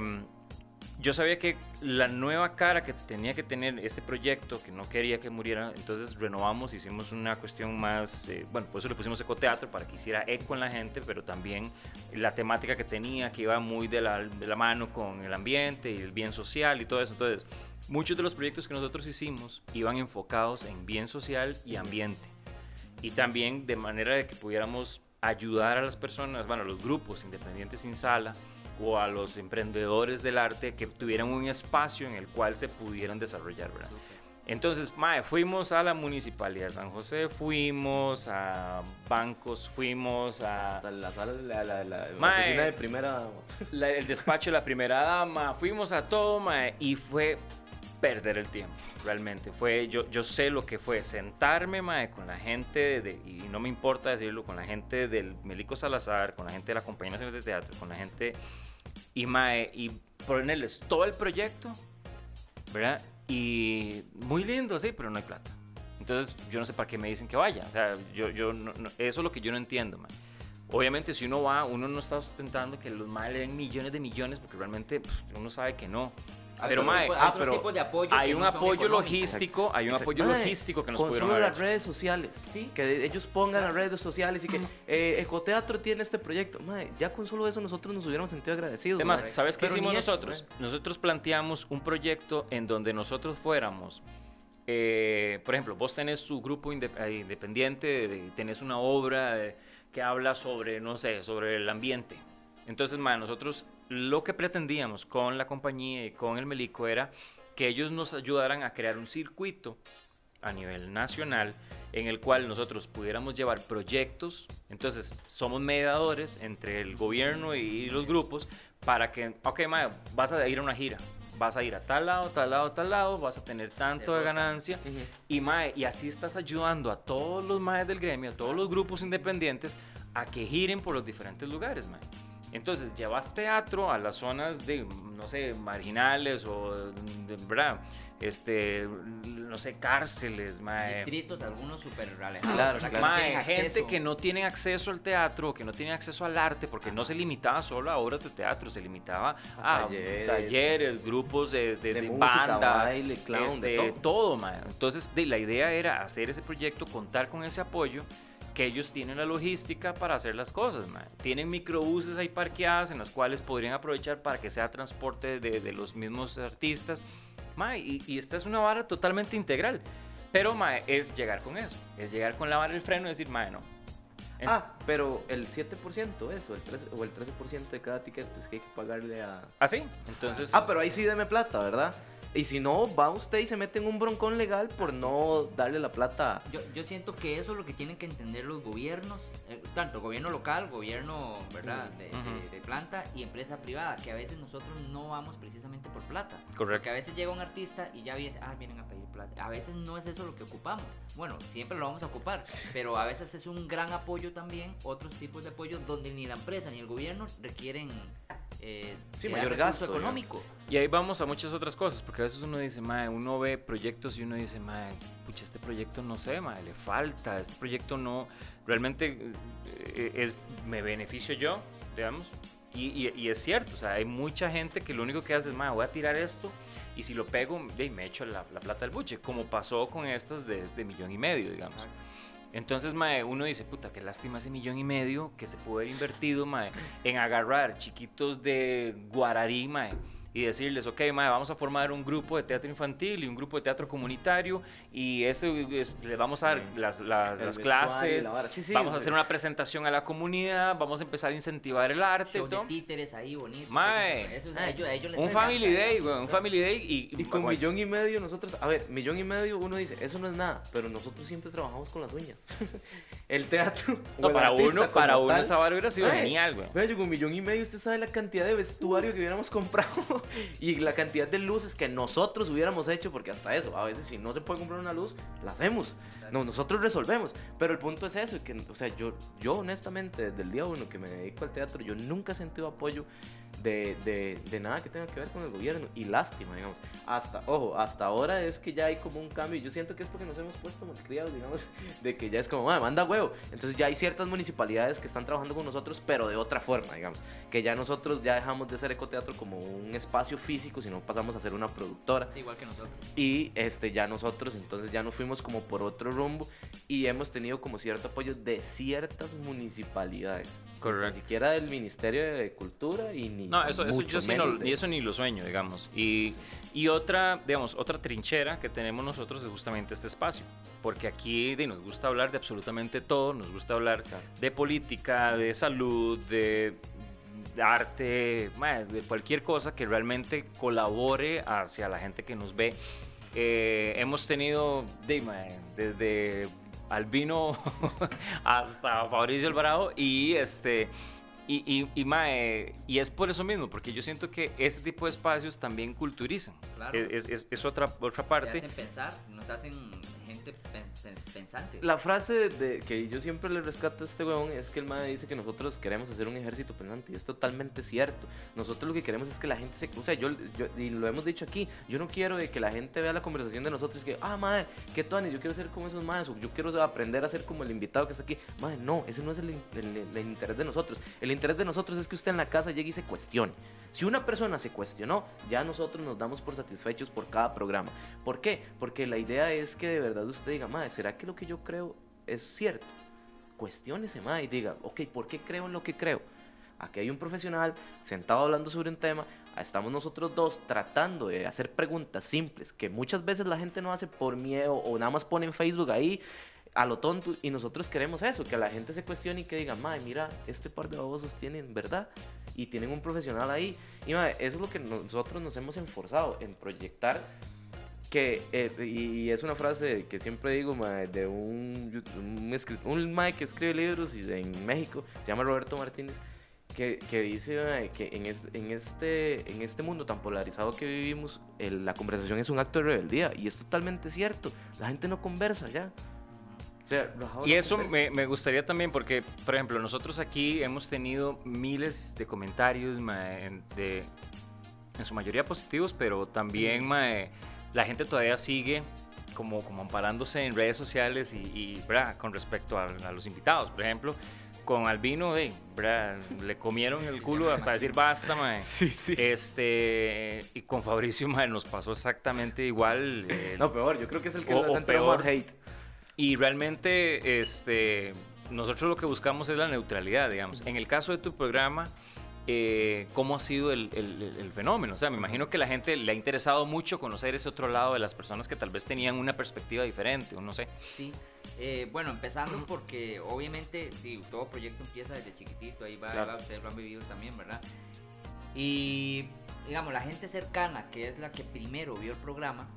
yo sabía que la nueva cara que tenía que tener este proyecto, que no quería que muriera, entonces renovamos, hicimos una cuestión más, eh, bueno, por eso le pusimos ecoteatro, para que hiciera eco en la gente, pero también la temática que tenía, que iba muy de la, de la mano con el ambiente y el bien social y todo eso. Entonces, muchos de los proyectos que nosotros hicimos iban enfocados en bien social y ambiente. Y también de manera de que pudiéramos ayudar a las personas, bueno, a los grupos independientes sin sala, o a los emprendedores del arte que tuvieran un espacio en el cual se pudieran desarrollar, ¿verdad? Entonces, mae, fuimos a la Municipalidad de San José, fuimos a bancos, fuimos a... Hasta la sala, la, la, la Mae. oficina de primera... la- el despacho de la primera dama, fuimos a todo, mae, y fue perder el tiempo, realmente. Fue, yo, yo sé lo que fue sentarme, mae, con la gente, de, y no me importa decirlo, con la gente del Melico Salazar, con la gente de la Compañía Nacional de Teatro, con la gente, y mae, y ponerles todo el proyecto, ¿verdad? Y muy lindo, sí, pero no hay plata. Entonces, yo no sé para qué me dicen que vaya. O sea, yo, yo no- no- eso es lo que yo no entiendo, man. Obviamente, si uno va, uno no está ostentando que los más le den millones de millones, porque realmente pff, uno sabe que no. Pero, mae, ah, otros pero tipos de apoyo Hay un no apoyo logístico, hay un Exacto. apoyo Mae, logístico que nos con pudieron haber las redes sociales. Sí. Que ellos pongan Claro. las redes sociales y que eh, Ecoteatro tiene este proyecto. Mae, ya con solo eso nosotros nos hubiéramos sentido agradecidos. Además, mae. ¿sabes qué Pero hicimos ni eso, nosotros? Nosotros planteamos un proyecto en donde nosotros fuéramos, eh, por ejemplo, vos tenés tu grupo eh, independiente, de- tenés una obra eh, que habla sobre, no sé, sobre el ambiente. Entonces, ma, nosotros lo que pretendíamos con la compañía y con el Melico era que ellos nos ayudaran a crear un circuito a nivel nacional en el cual nosotros pudiéramos llevar proyectos. Entonces, somos mediadores entre el gobierno y los grupos para que, ok, mae, vas a ir a una gira, vas a ir a tal lado, tal lado, tal lado, vas a tener tanto de ganancia. Y, mae, y así estás ayudando a todos los maes del gremio, a todos los grupos independientes a que giren por los diferentes lugares, mae. Entonces, llevas teatro a las zonas de, no sé, marginales o, de, ¿verdad? Este, no sé, cárceles, mae. Distritos, algunos súper alejados. Claro, claro. Mae, gente que no tienen acceso al teatro, que no tienen acceso al arte, porque no se limitaba solo a obras de teatro, se limitaba a, A talleres. talleres, grupos de, de- De de música, bandas, baile, clown, de este, todo. mae. Entonces, la idea era hacer ese proyecto, contar con ese apoyo, que ellos tienen la logística para hacer las cosas. Tienen microbuses ahí parqueadas en las cuales podrían aprovechar para que sea transporte de, de los mismos artistas. Y, y esta es una vara totalmente integral. Pero, es llegar con eso. Es llegar con la vara del freno y decir, mae, no. En- Ah, pero el 7% eso, el 13, o el 13% de cada ticket es que hay que pagarle a... ¿Así? Entonces... Ah, pero ahí sí deme plata, ¿verdad? Y si no, va usted y se mete en un broncón legal por no darle la plata. Yo, yo siento que eso es lo que tienen que entender los gobiernos, eh, tanto gobierno local, gobierno ¿verdad? de, planta y empresa privada, que a veces nosotros no vamos precisamente por plata. Correcto. Porque a veces llega un artista y ya viene, ah, vienen a pedir plata. A veces no es eso lo que ocupamos. Bueno, siempre lo vamos a ocupar, pero a veces es un gran apoyo también, otros tipos de apoyo donde ni la empresa ni el gobierno requieren eh, Sí, mayor gasto, económico. Y ahí vamos a muchas otras cosas, porque a veces uno dice, mae, uno ve proyectos y uno dice, mae, pucha, este proyecto no sé, mae, le falta, este proyecto no, realmente eh, es, me beneficio yo, digamos, y, y- y es cierto, o sea, hay mucha gente que lo único que hace es, voy a tirar esto, y si lo pego, de, me echo la, la plata del buche, como pasó con estas de, de millón y medio, digamos. Entonces, mae, uno dice, puta, qué lástima ese millón y medio que se pudo haber invertido, mae, en agarrar chiquitos de Guararí, mae, y decirles, ok, mae, vamos a formar un grupo de teatro infantil y un grupo de teatro comunitario, y ese es- le vamos a dar Sí. las, las- las clases, la. Sí, sí, vamos a hacer una presentación a la comunidad, vamos a empezar a incentivar el arte, Show de títeres ahí bonito. Mae. Eso es- a ellos- a ellos les Un encanta, family day, güey, un ¿verdad? family day y, Y con pues, millón y medio nosotros, a ver, millón y medio uno dice, eso no es nada, pero nosotros siempre trabajamos con las uñas. el teatro. no, el para uno, para uno tal, esa vara hubiera sido Mae, genial, güey. Yo con millón y medio, usted sabe la cantidad de vestuario que hubiéramos comprado y la cantidad de luces que nosotros hubiéramos hecho, porque hasta eso, a veces si no se puede comprar una luz, la hacemos. No, nosotros resolvemos. Pero el punto es eso, que, o sea, yo, yo honestamente, desde el día uno que me dedico al teatro, yo nunca he sentido apoyo de, de, de nada que tenga que ver con el gobierno. Y lástima, digamos. Hasta, ojo, hasta ahora es que ya hay como un cambio. Yo siento que es porque nos hemos puesto malcriados, digamos, de que ya es como, "Mae, manda huevo. Entonces ya hay ciertas municipalidades que están trabajando con nosotros, pero de otra forma, digamos. Que ya nosotros ya dejamos de ser ecoteatro como un espacio físico, sino pasamos a ser una productora. Sí, igual que nosotros. Y este, ya nosotros entonces ya nos fuimos como por otro rumbo y hemos tenido como cierto apoyo de ciertas municipalidades. Correcto. Ni siquiera del Ministerio de Cultura y ni No, eso, eso yo sí no, menos de- y eso ni lo sueño, digamos. Y, y otra, digamos, otra trinchera que tenemos nosotros es justamente este espacio. Porque aquí de, nos gusta hablar de absolutamente todo, nos gusta hablar Claro. de política, de salud, de, de arte, de cualquier cosa que realmente colabore hacia la gente que nos ve. Eh, hemos tenido desde Albino hasta Fabricio Alvarado y este y, y, y, mae, y es por eso mismo, porque yo siento que ese tipo de espacios también culturizan. Claro. Es, es- es otra, otra Te parte. hacen pensar, nos hacen gente pen- pen- pensante. La frase de, que yo siempre le rescato a este weón es que el madre dice que nosotros queremos hacer un ejército pensante y es totalmente cierto. Nosotros lo que queremos es que la gente se... O sea, yo, yo- y lo hemos dicho aquí, yo no quiero de que la gente vea la conversación de nosotros y que, ah, madre, qué Tony, yo quiero ser como esos madres o yo quiero aprender a ser como el invitado que está aquí. Madre, no, ese no es el, in- el- el interés de nosotros. El interés de nosotros es que usted en la casa llegue y se cuestione. Si una persona se cuestionó, ya nosotros nos damos por satisfechos por cada programa. ¿Por qué? Porque la idea es que de verdad usted diga, madre, ¿será que lo que yo creo es cierto? Cuestiónese, madre, y diga, ok, ¿por qué creo en lo que creo? Aquí hay un profesional sentado hablando sobre un tema, estamos nosotros dos tratando de hacer preguntas simples que muchas veces la gente no hace por miedo o nada más pone en Facebook ahí a lo tonto y nosotros queremos eso, que la gente se cuestione y que diga, madre, mira, este par de babosos tienen verdad y tienen un profesional ahí. Y mae, eso es lo que nosotros nos hemos esforzado en proyectar que eh, y es una frase que siempre digo mae, de un un, un que escribe libros y en México se llama Roberto Martínez que, que dice mae, que en, es- en este en este mundo tan polarizado que vivimos el- la conversación es un acto de rebeldía y es totalmente cierto la gente no conversa ya Y eso me, me gustaría también porque, por ejemplo, nosotros aquí hemos tenido miles de comentarios mae, de, en su mayoría positivos, pero también mae, la gente todavía sigue como, como amparándose en redes sociales y, y, con respecto a, a los invitados. Por ejemplo, con Albino, hey, le comieron el culo hasta decir basta, mae. sí sí Este, y con Fabricio mae, nos pasó exactamente igual. eh, no peor yo creo que es el que o- o ha entrado más peor. hate y realmente, este, nosotros lo que buscamos es la neutralidad, digamos. En el caso de tu programa, eh, ¿cómo ha sido el, el- el- fenómeno? O sea, me imagino que la gente le ha interesado mucho conocer ese otro lado de las personas que tal vez tenían una perspectiva diferente, o no sé. Sí, eh, bueno, empezando porque obviamente digo, todo proyecto empieza desde chiquitito, ahí va, ahí Claro. va, ustedes lo han vivido también, ¿verdad? Y digamos, la gente cercana, que es la que primero vio el programa,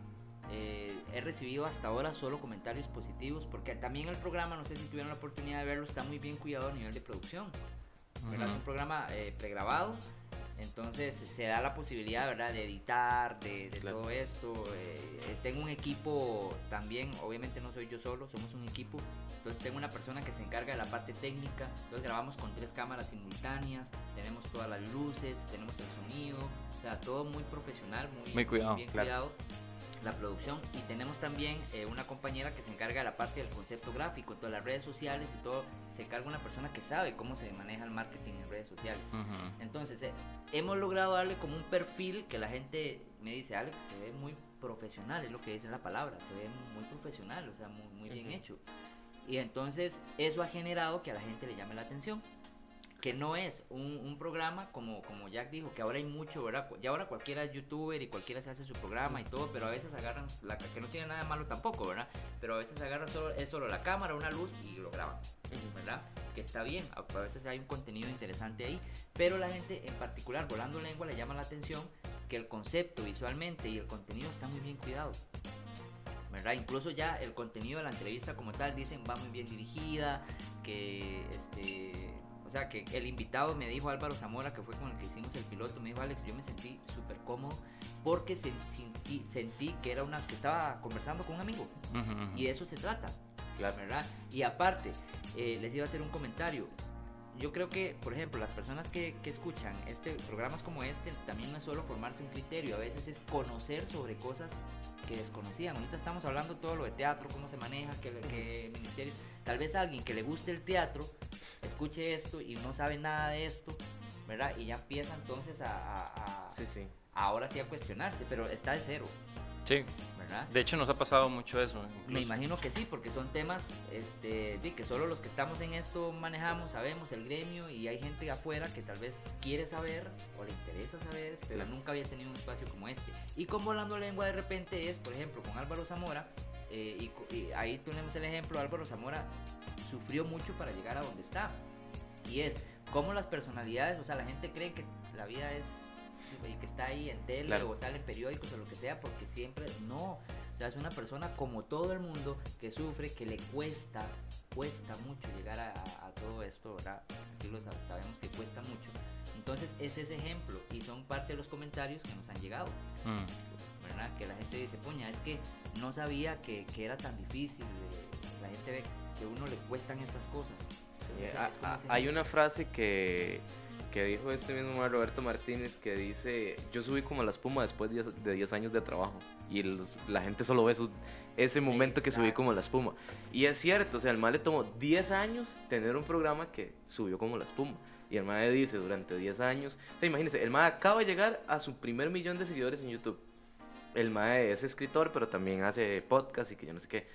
eh, he recibido hasta ahora solo comentarios positivos, porque también el programa, no sé si tuvieron la oportunidad de verlo, está muy bien cuidado a nivel de producción. ¿verdad? Es un programa eh, pregrabado, entonces se da la posibilidad ¿verdad? de editar, de, de Claro. todo esto. eh, eh, tengo un equipo también, obviamente no soy yo solo, somos un equipo. Entonces tengo una persona que se encarga de la parte técnica. Entonces grabamos con tres cámaras simultáneas, tenemos todas las luces, tenemos el sonido, o sea, todo muy profesional, muy, Muy cuidado, bien claro. cuidado la producción y tenemos también eh, una compañera que se encarga de la parte del concepto gráfico, todas las redes sociales y todo, se encarga una persona que sabe cómo se maneja el marketing en redes sociales. Entonces, eh, hemos logrado darle como un perfil que la gente me dice, Alex, se ve muy profesional, es lo que dice la palabra, se ve muy profesional, o sea, muy, muy bien hecho. Y entonces eso ha generado que a la gente le llame la atención. Que no es un, un programa como, como Jack dijo, que ahora hay mucho, ¿verdad? Ya ahora cualquiera es youtuber y cualquiera se hace su programa y todo, pero a veces agarran, la, que no tiene nada de malo tampoco, ¿verdad? Pero a veces agarran solo, es solo la cámara, una luz y lo graban. ¿verdad? Que está bien, a a veces hay un contenido interesante ahí, pero la gente en particular, volando lengua, le llama la atención que el concepto visualmente y el contenido está muy bien cuidado. ¿verdad? Incluso ya el contenido de la entrevista como tal dicen va muy bien dirigida, que este, o sea, que el invitado me dijo Álvaro Zamora, que fue con el que hicimos el piloto, me dijo Alex, yo me sentí súper cómodo porque se- sentí, sentí que era una que estaba conversando con un amigo y de eso se trata. Claro. ¿verdad? Y aparte, eh, les iba a hacer un comentario. Yo creo que, por ejemplo, las personas que, que escuchan este, programas como este, también no es solo formarse un criterio, a veces es conocer sobre cosas que desconocían. Ahorita estamos hablando todo lo de teatro, cómo se maneja, que, que el ministerio. Tal vez alguien que le guste el teatro escuche esto y no sabe nada de esto, ¿verdad? Y ya empieza entonces a, a- a- Sí, sí. Ahora sí a cuestionarse, pero está de cero, Sí, ¿verdad? de hecho nos ha pasado mucho eso. Me imagino que sí, porque son temas este, que solo los que estamos en esto manejamos, sabemos el gremio y hay gente afuera que tal vez quiere saber o le interesa saber, pero Claro. nunca había tenido un espacio como este. Y con Volando Lengua de repente es, por ejemplo, con Álvaro Zamora, eh, y, y ahí tenemos el ejemplo, Álvaro Zamora sufrió mucho para llegar a donde está. Y es como las personalidades, o sea, la gente cree que la vida es y que está ahí en tele Claro. o sale en periódicos o lo que sea, porque siempre no. O sea, es una persona como todo el mundo que sufre, que le cuesta, cuesta mucho llegar a, a- a todo esto, ¿verdad? Aquí lo sab- sabemos que cuesta mucho. Entonces, es ese ejemplo y son parte de los comentarios que nos han llegado, Mm. ¿verdad? Que la gente dice, puña, es que no sabía que, que era tan difícil. eh, La gente ve que a uno le cuestan estas cosas. Entonces, es a- hay una frase que, que dijo este mismo Roberto Martínez que dice, yo subí como la espuma después de 10 de 10 años de trabajo y los- la gente solo ve ese momento que subí Exacto. como la espuma. Y es cierto, o sea, el mal le tomó 10 años tener un programa que subió como la espuma. Y el mae dice, durante 10 años, o sea, imagínense, el mae acaba de llegar a su primer millón de seguidores en YouTube. El mae es escritor, pero también hace podcast y que yo no sé qué.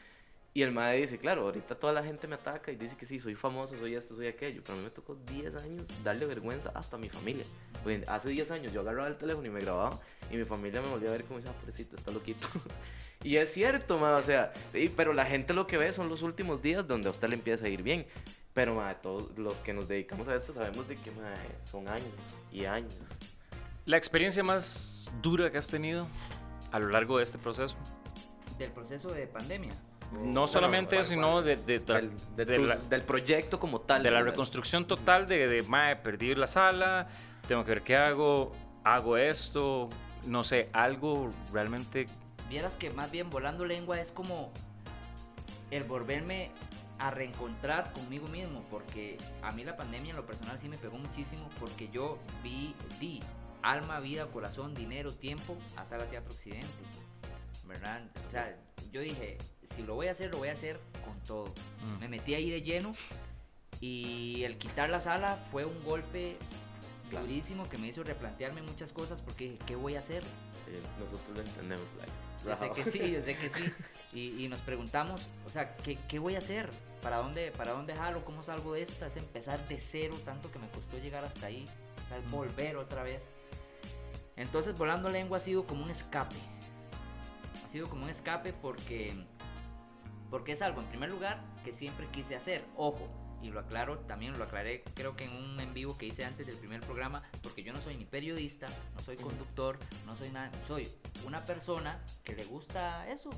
Y el mae dice, claro, ahorita toda la gente me ataca y dice que sí, soy famoso, soy esto, soy aquello. Pero a mí me tocó 10 años darle vergüenza hasta a mi familia. Pues, hace 10 años yo agarraba el teléfono y me grababa y mi familia me volvía a ver como dice, ah, pobrecito, está loquito. y es cierto, mae, o sea, y- pero la gente lo que ve son los últimos días donde a usted le empieza a ir bien. Pero, mae, todos los que nos dedicamos a esto sabemos de que, mae, son años y años. La experiencia más dura que has tenido a lo largo de este proceso. Del proceso de pandemia. No solamente ¿cuál, eso, sino de, de- de- Del, de la, del proyecto como tal. de la ¿verdad? reconstrucción total de, de mae, perdí la sala, tengo que ver qué hago, hago esto, no sé, algo realmente... Vieras que más bien volando lengua es como el volverme a reencontrar conmigo mismo, porque a mí la pandemia en lo personal sí me pegó muchísimo, porque yo vi, di alma, vida, corazón, dinero, tiempo a Sala Teatro Occidente, ¿verdad? O sea, yo dije, si lo voy a hacer, lo voy a hacer con todo. mm, Me metí ahí de lleno y el quitar la sala fue un golpe Claro. durísimo que me hizo replantearme muchas cosas porque dije, ¿qué voy a hacer? Nosotros lo entendemos, Lai. Yo sé que sí, yo sé que sí. Y, y nos preguntamos, o sea, ¿qué, qué voy a hacer? ¿Para dónde, ¿Para dónde jalo? ¿Cómo salgo de esta? Es empezar de cero, tanto que me costó llegar hasta ahí. O sea, es volver otra vez. Entonces, Volando Lengua ha sido como un escape. Sido como un escape porque, porque es algo, en primer lugar, que siempre quise hacer. Ojo, y lo aclaro, también lo aclaré, creo que en un en vivo que hice antes del primer programa, porque yo no soy ni periodista, no soy conductor, no soy nada, soy una persona que le gusta eso,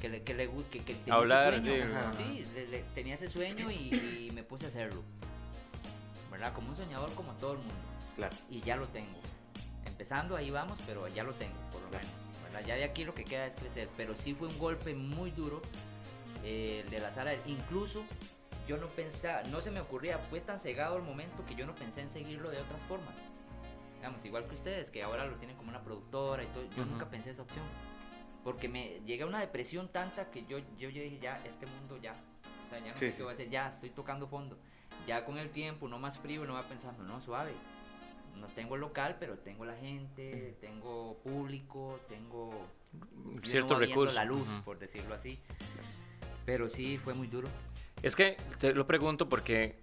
que le, que le que, que tenía Hablar, ese sueño, sí, sí, le- le- tenía ese sueño y, y me puse a hacerlo, ¿verdad? Como un soñador como todo el mundo, Claro. y ya lo tengo. Empezando ahí vamos, pero ya lo tengo, por lo Claro. menos, ¿verdad? Ya de aquí lo que queda es crecer, pero sí fue un golpe muy duro eh, el de la sala, incluso yo no pensaba, no se me ocurría, fue tan cegado el momento que yo no pensé en seguirlo de otras formas. Digamos, igual que ustedes, que ahora lo tienen como una productora y todo, yo nunca pensé esa opción. Porque me llega una depresión tanta que yo, yo, yo dije, ya, este mundo ya. O sea, ya no Sí, sé sí. qué voy a hacer, ya, estoy tocando fondo. Ya con el tiempo, no más frío, no va pensando, no, suave. No tengo el local, pero tengo la gente, tengo público, tengo ciertos recursos. la luz, por decirlo así. Pero sí, fue muy duro. Es que te lo pregunto porque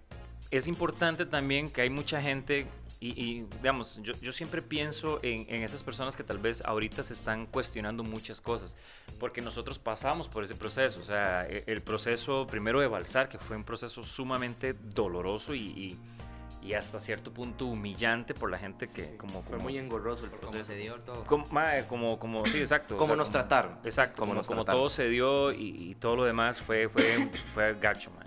es importante también que hay mucha gente y, y, digamos, yo, yo siempre pienso en, en esas personas que tal vez ahorita se están cuestionando muchas cosas, porque nosotros pasamos por ese proceso, o sea, e- el proceso primero de Balsar, que fue un proceso sumamente doloroso y, y- y hasta cierto punto humillante por la gente que como... Fue como muy engorroso el proceso. se dio todo. como, como, como, sí, exacto. o Como sea, nos trataron. Exacto, Como como, nos como trataron. todo se dio y, y todo lo demás fue, fue, fue gacho, man.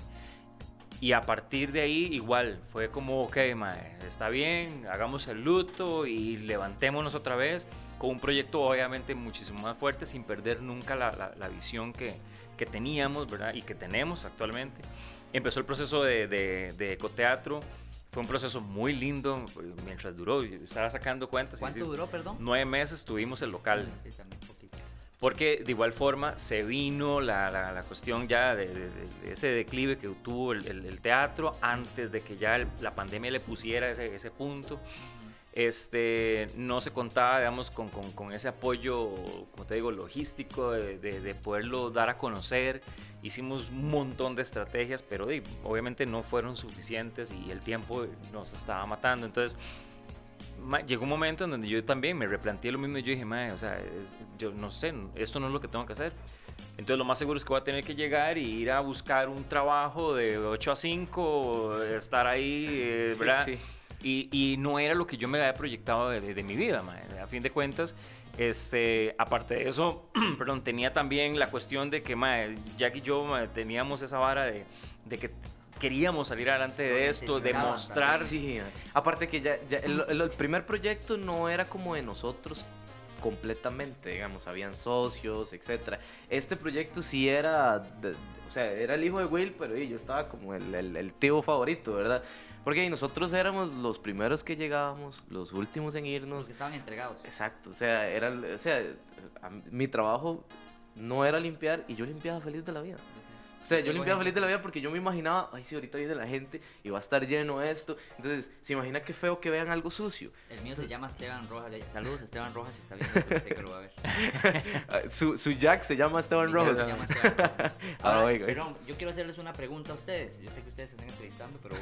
Y a partir de ahí, igual, fue como, ok, mae, está bien, hagamos el luto y levantémonos otra vez con un proyecto obviamente muchísimo más fuerte, sin perder nunca la, la- la visión que, que teníamos, ¿verdad? Y que tenemos actualmente. Empezó el proceso de, de, de ecoteatro, fue un proceso muy lindo mientras duró, estaba sacando cuentas. ¿Cuánto duró, perdón? Nueve meses tuvimos el local. Sí, también poquito. Porque de igual forma se vino la, la- la cuestión ya de, de- de ese declive que tuvo el, el- el teatro antes de que ya el- la pandemia le pusiera ese, ese punto. Este, no se contaba, digamos, con, con- con ese apoyo, como te digo, logístico, de, de- de poderlo dar a conocer. Hicimos un montón de estrategias, pero obviamente no fueron suficientes y el tiempo nos estaba matando. Entonces, ma- llegó un momento en donde yo también me replanteé lo mismo y yo dije, "Mae, o sea, es- yo no sé, esto no es lo que tengo que hacer. Entonces lo más seguro es que voy a tener que llegar y ir a buscar un trabajo de 8 a 5, estar ahí, eh, Sí, ¿verdad? sí. Y, y no era lo que yo me había proyectado de, de- de mi vida. A fin de cuentas, este, aparte de eso, perdón, tenía también la cuestión de que, mae, Jack y yo teníamos esa vara de, de que queríamos salir adelante de esto, de necesitaban mostrar... Sí, aparte que ya, ya el, el- el primer proyecto no era como de nosotros completamente, digamos, habían socios, etcétera. Este proyecto sí era, de- de- o sea, era el hijo de Will, pero y, yo estaba como el, el- el tío favorito, ¿verdad? Porque nosotros éramos los primeros que llegábamos, los últimos en Los irnos. que estaban entregados. Exacto, o sea, era, o sea, mi trabajo no era limpiar y yo limpiaba feliz de la vida. O sea, yo limpiaba feliz de la vida porque yo me imaginaba, ay, sí, ahorita viene la gente y va a estar lleno esto. Entonces, se imagina qué feo que vean algo sucio. El mío se llama Esteban Rojas. Saludos, Esteban Rojas, si está viendo esto, sé que lo va a ver. Ah, su, su Jack se llama Esteban Rojas. Se llama Esteban Rojas. Ah, Ahora, oiga. perdón, yo quiero hacerles una pregunta a ustedes. Yo sé que ustedes se están entrevistando, pero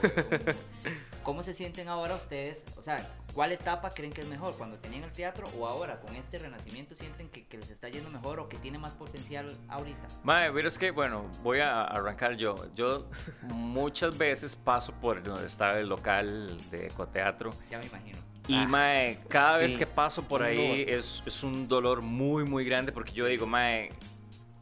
¿cómo, se sienten ahora ustedes? O sea, ¿cuál etapa creen que es mejor? ¿Cuando tenían el teatro o ahora con este renacimiento sienten que, que les está yendo mejor o que tiene más potencial ahorita? Mae, pero es que, bueno, voy a arrancar yo. Yo muchas veces paso por donde estaba el local de ecoteatro. Ya me imagino. Y, Ah, mae, cada vez sí. que paso por ahí es, es un dolor muy, muy grande porque yo digo, mae,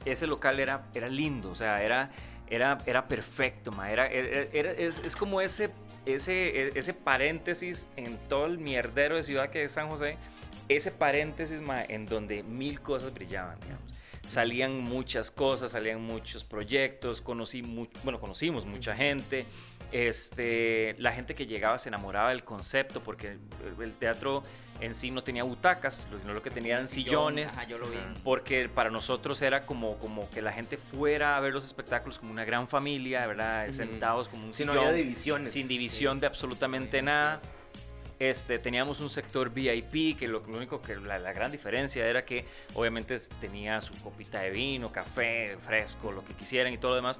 ese local era, era lindo, o sea, era, era, era perfecto, mae. Era, era- era- es, es como ese, ese, ese paréntesis en todo el mierdero de ciudad que es San José, ese paréntesis, mae, en donde mil cosas brillaban, digamos. Salían muchas cosas, salían muchos proyectos, conocí mu- bueno, conocimos mucha gente. Este, la gente que llegaba se enamoraba del concepto porque el- teatro en sí no tenía butacas, sino lo que tenía eran sillones. Ajá, yo lo vi. Porque para nosotros era como, como que la gente fuera a ver los espectáculos como una gran familia, ¿verdad? Sentados como un no sillón, había divisiones. sin división de absolutamente nada. Este, teníamos un sector VIP, que lo, único que la, gran diferencia era que obviamente tenía su copita de vino, café, fresco, lo que quisieran y todo lo demás.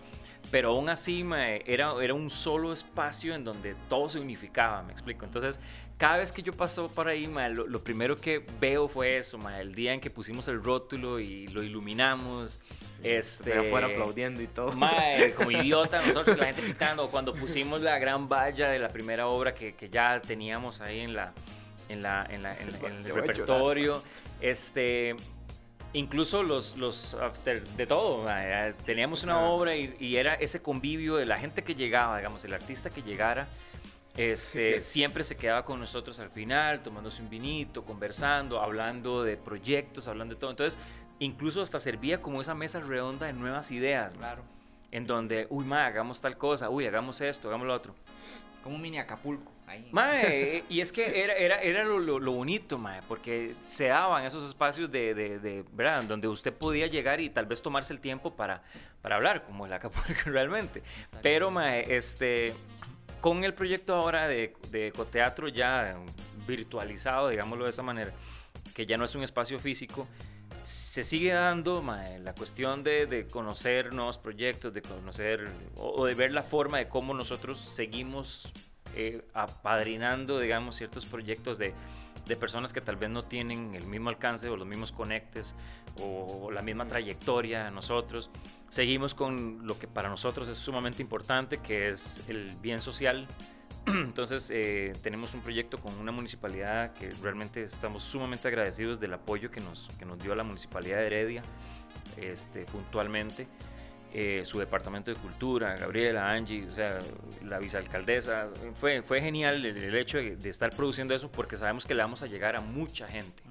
Pero aún así era, era un solo espacio en donde todo se unificaba, me explico. Entonces, cada vez que yo paso por ahí, mae, lo, lo primero que veo fue eso, mae, el día en que pusimos el rótulo y lo iluminamos. Este, Se afuera aplaudiendo y todo. Mae, como idiota, nosotros la gente gritando. Cuando pusimos la gran valla de la primera obra que, que ya teníamos ahí en la en la en, la- en en el repertorio, este incluso los los after de todo, mae, teníamos una obra y, y era ese convivio de la gente que llegaba, digamos, el artista que llegara. Este, Sí. siempre se quedaba con nosotros al final, tomándose un vinito, conversando, hablando de proyectos, hablando de todo. Entonces, incluso hasta servía como esa mesa redonda de nuevas ideas. Claro. en donde, uy, ma, hagamos tal cosa, uy, hagamos esto, hagamos lo otro. Como un mini Acapulco. Ahí. Mae, y es que era, era, era lo, lo- lo bonito, mae, porque se daban esos espacios de, de, de, ¿verdad? Donde usted podía llegar y tal vez tomarse el tiempo para, para hablar, como el Acapulco realmente. Pero, mae, este, con el proyecto ahora de, de ecoteatro ya virtualizado, digámoslo de esta manera, que ya no es un espacio físico, se sigue dando mae, la cuestión de, de conocer nuevos proyectos, de conocer o, o de ver la forma de cómo nosotros seguimos eh, apadrinando, digamos, ciertos proyectos de, de personas que tal vez no tienen el mismo alcance o los mismos conectes o la misma trayectoria a nosotros. Seguimos con lo que para nosotros es sumamente importante, que es el bien social. Entonces eh, tenemos un proyecto con una municipalidad que realmente estamos sumamente agradecidos del apoyo que nos, que nos dio la municipalidad de Heredia este, puntualmente. Eh, su departamento de cultura, Gabriela, Angie, o sea, la vicealcaldesa. Fue, fue genial el, el hecho de, de estar produciendo eso porque sabemos que le vamos a llegar a mucha gente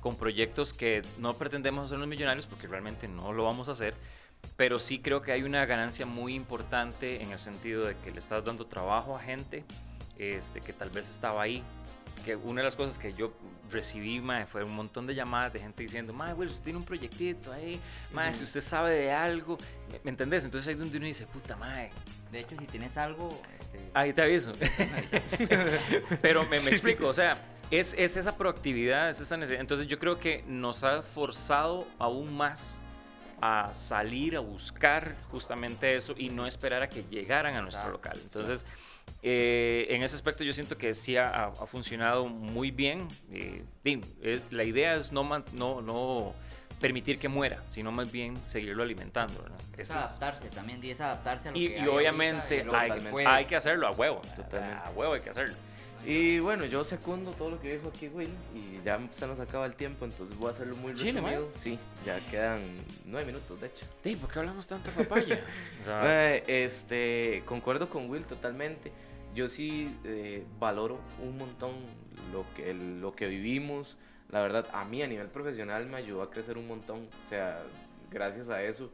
con proyectos que no pretendemos hacernos millonarios porque realmente no lo vamos a hacer, pero sí creo que hay una ganancia muy importante en el sentido de que le estás dando trabajo a gente este, que tal vez estaba ahí. Que una de las cosas que yo recibí, mae, fue un montón de llamadas de gente diciendo, mae, güey, usted tiene un proyectito ahí, mae, si usted sabe de algo, ¿me, me entendés? Entonces ahí donde uno dice, puta, mae, De hecho, si tienes algo, este, Ahí te aviso. Pero me, me explico, o sea, es, es esa proactividad, es esa necesidad. Entonces yo creo que nos ha forzado aún más a salir a buscar justamente eso y no esperar a que llegaran a nuestro Claro, local. Entonces, eh, en ese aspecto yo siento que sí ha, ha funcionado muy bien. Eh, eh, la idea es no, no, no permitir que muera, sino más bien seguirlo alimentando. Es adaptarse también, y es adaptarse a lo y, que y hay ahorita obviamente que hay, hay que hacerlo a huevo. Totalmente. A huevo hay que hacerlo. Y bueno, yo secundo todo lo que dijo aquí Will y ya se nos acaba el tiempo, entonces voy a hacerlo muy Chile, resumido. Sí, ya quedan nueve minutos, de hecho. Ey, ¿por qué hablamos tanto de papaya? O sea, Eh, este, concuerdo con Will totalmente. Yo sí eh, valoro un montón lo que, lo que vivimos. La verdad, a mí a nivel profesional me ayudó a crecer un montón. O sea, gracias a eso,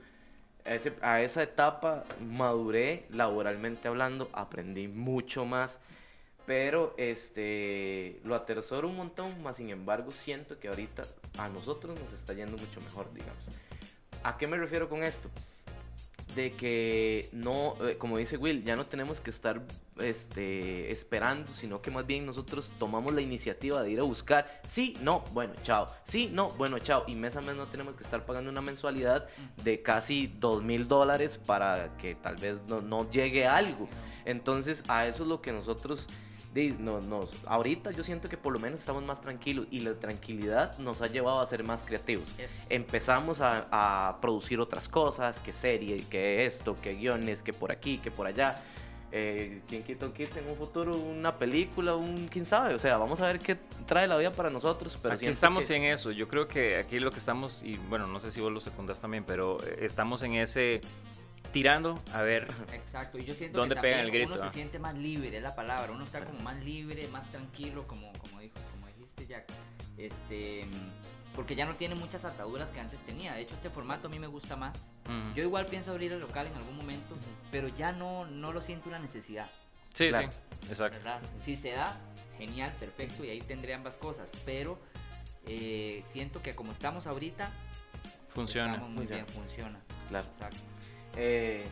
a, ese- a esa etapa maduré laboralmente hablando, aprendí mucho más. Pero este, lo atersoro un montón, más sin embargo siento que ahorita a nosotros nos está yendo mucho mejor, digamos. ¿A qué me refiero con esto? de que no, eh, como dice Will, ya no tenemos que estar este, esperando, sino que más bien nosotros tomamos la iniciativa de ir a buscar, sí, no, bueno, chao, sí, no, bueno, chao, y mes a mes no tenemos que estar pagando una mensualidad de casi dos mil dólares para que tal vez no, no llegue algo. Entonces, a eso es lo que nosotros, no, nos, ahorita yo siento que por lo menos estamos más tranquilos y la tranquilidad nos ha llevado a ser más creativos empezamos a, a producir otras cosas, que serie, que esto, que guiones, que por aquí, que por allá. Eh, ¿Quién quita un quita en un futuro una película, un quién sabe? O sea, vamos a ver qué trae la vida para nosotros. Pero aquí estamos que- en eso. Yo creo que aquí lo que estamos, y bueno, no sé si vos lo secundas también, pero eh, estamos en ese tirando a ver. Exacto, y yo siento ¿Dónde que el grito, uno se siente más libre, es la palabra, uno está como más libre, más tranquilo, como, como, dijo, como dijiste Jack, este, porque ya no tiene muchas ataduras que antes tenía, de hecho este formato a mí me gusta más, mm, yo igual pienso abrir el local en algún momento, pero ya no, no lo siento una necesidad, sí, claro. sí, exacto. ¿verdad? Si se da, genial, perfecto, y ahí tendré ambas cosas, pero eh, siento que como estamos ahorita, Funciona. estamos muy Funciona. bien, funciona, Claro. exacto. Eh,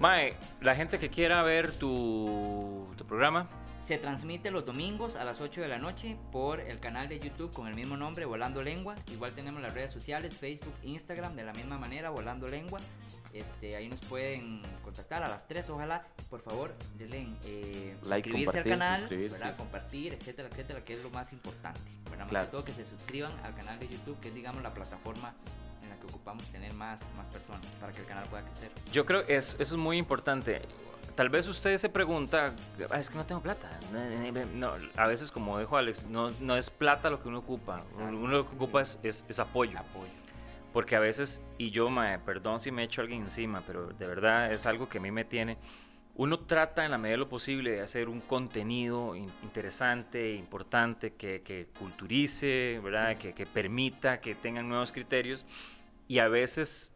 Mae, la gente que quiera ver tu, tu programa, Se transmite los domingos a las 8 de la noche por el canal de YouTube con el mismo nombre, Volando Lengua. Igual tenemos las redes sociales, Facebook, Instagram, de la misma manera, Volando Lengua. Este, ahí nos pueden contactar a las 3, ojalá. Por favor, denle eh, Like, suscribirse al canal, suscribirse. ¿verdad? compartir, etcétera, etcétera, que es lo más importante. Más Claro. que todo que se suscriban al canal de YouTube, que es digamos la plataforma que ocupamos tener más, más personas para que el canal pueda crecer. yo creo que es- eso es muy importante. Tal vez usted se pregunta, "Ah, es que no tengo plata. No, a veces, como dijo Alex, no, no es plata lo que uno ocupa. Exacto. Uno lo que ocupa es, es- es apoyo. Porque a veces, y yo, mae, perdón si me echo a alguien encima, pero de verdad es algo que a mí me tiene. Uno trata en la medida de lo posible de hacer un contenido in- interesante, importante, que, que culturice, ¿verdad? Que, que permita que tengan nuevos criterios. Y a veces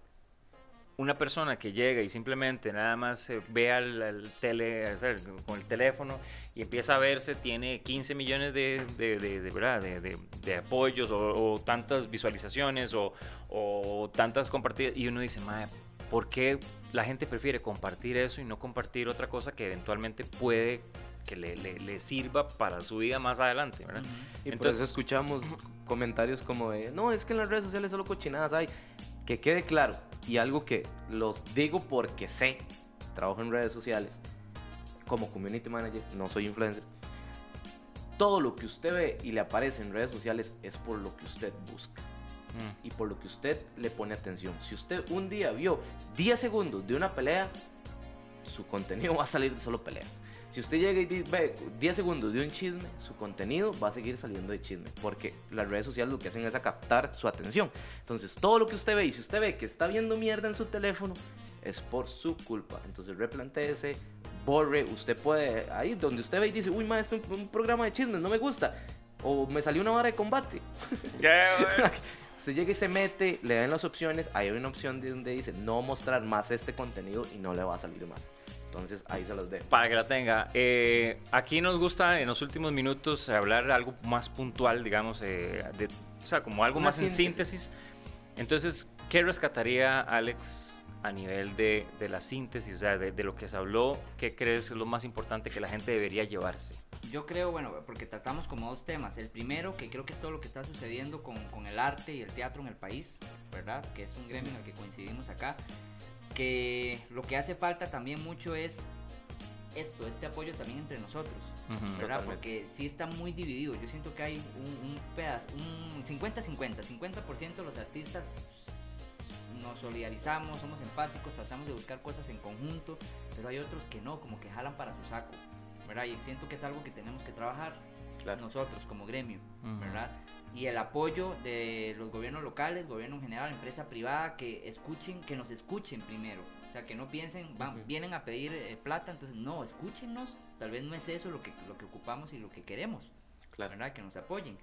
una persona que llega y simplemente nada más ve al, al tele, o sea, con el teléfono y empieza a verse, tiene 15 millones de, de, de- de, de, apoyos o, o tantas visualizaciones o, o tantas compartidas y uno dice, madre, ¿por qué la gente prefiere compartir eso y no compartir otra cosa que eventualmente puede que le, le- le sirva para su vida más adelante? ¿verdad? y por Entonces- eso escuchamos comentarios como de, no, es que en las redes sociales solo cochinadas hay. Que quede claro, y algo que los digo porque sé, trabajo en redes sociales, como community manager, no soy influencer. Todo lo que usted ve y le aparece en redes sociales es por lo que usted busca Mm. y por lo que usted le pone atención. Si usted un día vio 10 segundos de una pelea, su contenido va a salir de solo peleas. Si usted llega y ve 10 segundos de un chisme, su contenido va a seguir saliendo de chisme, porque las redes sociales lo que hacen es a captar su atención. Entonces, todo lo que usted ve, y si usted ve que está viendo mierda en su teléfono, es por su culpa. Entonces, replantéese, borre, usted puede, ahí donde usted ve y dice, uy, maestro, un, un programa de chismes, no me gusta, o me salió una vara de combate. Usted llega y se mete, le dan las opciones, ahí hay una opción de donde dice no mostrar más este contenido y no le va a salir más. Entonces ahí se los dejo. Para que la tenga. Eh, aquí nos gusta en los últimos minutos hablar algo más puntual, digamos, eh, de, o sea, como algo Una más en síntesis. síntesis. Entonces, ¿qué rescataría Alex a nivel de, de la síntesis, o sea, de, de lo que se habló, ¿qué crees es lo más importante que la gente debería llevarse? Yo creo, bueno, porque tratamos como dos temas. El primero, que creo que es todo lo que está sucediendo con, con el arte y el teatro en el país, ¿verdad? Que es un gremio en el que coincidimos acá. Que lo que hace falta también mucho es esto, este apoyo también entre nosotros, Ujú. ¿verdad? Totalmente. Porque sí está muy dividido. Yo siento que hay un, un pedazo, un 50-50, 50% de los artistas nos solidarizamos, somos empáticos, tratamos de buscar cosas en conjunto, pero hay otros que no, como que jalan para su saco, ¿verdad? Y siento que es algo que tenemos que trabajar Claro. nosotros como gremio, Ujú. ¿verdad? Y el apoyo de los gobiernos locales, gobierno en general, empresa privada, que escuchen, que nos escuchen primero. O sea, que no piensen, van, Ujú. vienen a pedir eh, plata, entonces no, escúchenos. Tal vez no es eso lo que, lo que ocupamos y lo que queremos, Claro. ¿verdad? Que nos apoyen.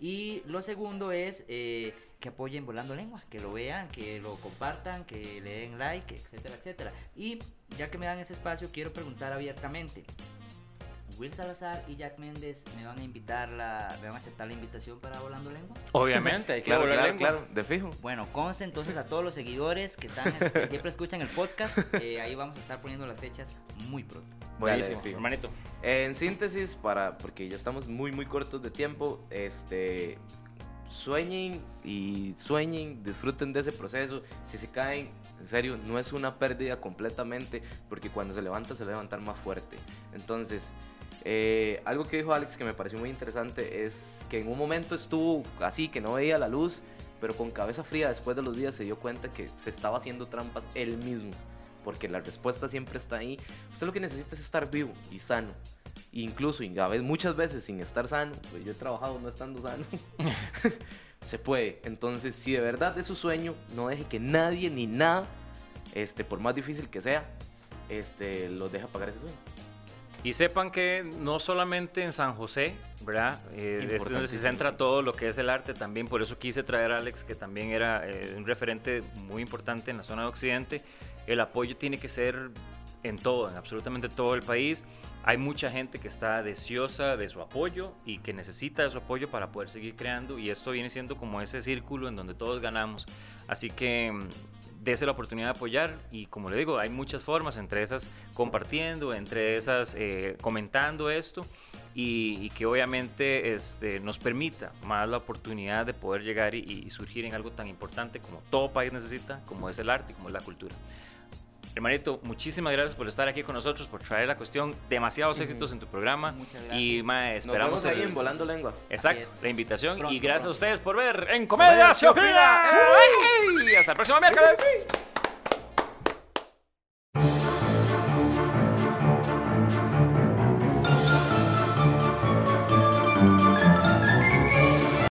Y lo segundo es eh, que apoyen Volando Lengua, que lo vean, que lo compartan, que le den like, etcétera, etcétera. Y ya que me dan ese espacio, quiero preguntar abiertamente. Will Salazar y Jack Méndez me van a invitar la, me van a aceptar la invitación para Volando Lengua. Obviamente, hay que Claro, volar claro, lengua. claro, de fijo. Bueno, conste entonces a todos los seguidores que, están, que siempre escuchan el podcast, eh, ahí vamos a estar poniendo las fechas muy pronto. Buenísimo, hermanito. En síntesis, para, porque ya estamos muy, muy cortos de tiempo, este, sueñen y sueñen, disfruten de ese proceso. Si se caen, en serio, no es una pérdida completamente, porque cuando se levanta, se va a levantar más fuerte. Entonces, eh, algo que dijo Alex que me pareció muy interesante es que en un momento estuvo así, que no veía la luz, pero con cabeza fría después de los días se dio cuenta que se estaba haciendo trampas él mismo, porque la respuesta siempre está ahí. Usted lo que necesita es estar vivo y sano. Incluso, y a veces, muchas veces sin estar sano, pues yo he trabajado no estando sano, se puede. Entonces, si de verdad es su sueño, no deje que nadie ni nada, este, por más difícil que sea, este, los deje pagar ese sueño. Y sepan que no solamente en San José, ¿verdad? Eh, es donde se centra todo lo que es el arte también. Por eso quise traer a Alex, que también era eh, un referente muy importante en la zona de Occidente. El apoyo tiene que ser en todo, en absolutamente todo el país. Hay mucha gente que está deseosa de su apoyo y que necesita de su apoyo para poder seguir creando. Y esto viene siendo como ese círculo en donde todos ganamos. Así que mm, dése la oportunidad de apoyar y como le digo, hay muchas formas, entre esas compartiendo, entre esas eh, comentando esto y, y que obviamente este, nos permita más la oportunidad de poder llegar y, y surgir en algo tan importante como todo país necesita, como es el arte como es la cultura. Hermanito, muchísimas gracias por estar aquí con nosotros, por traer la cuestión. Demasiados éxitos en tu programa. Muchas gracias. Y ma, esperamos. Nos vemos ahí el... en Volando Lengua. Exacto, la invitación. Y gracias a ustedes por ver en Comedia Se Hasta el próximo miércoles.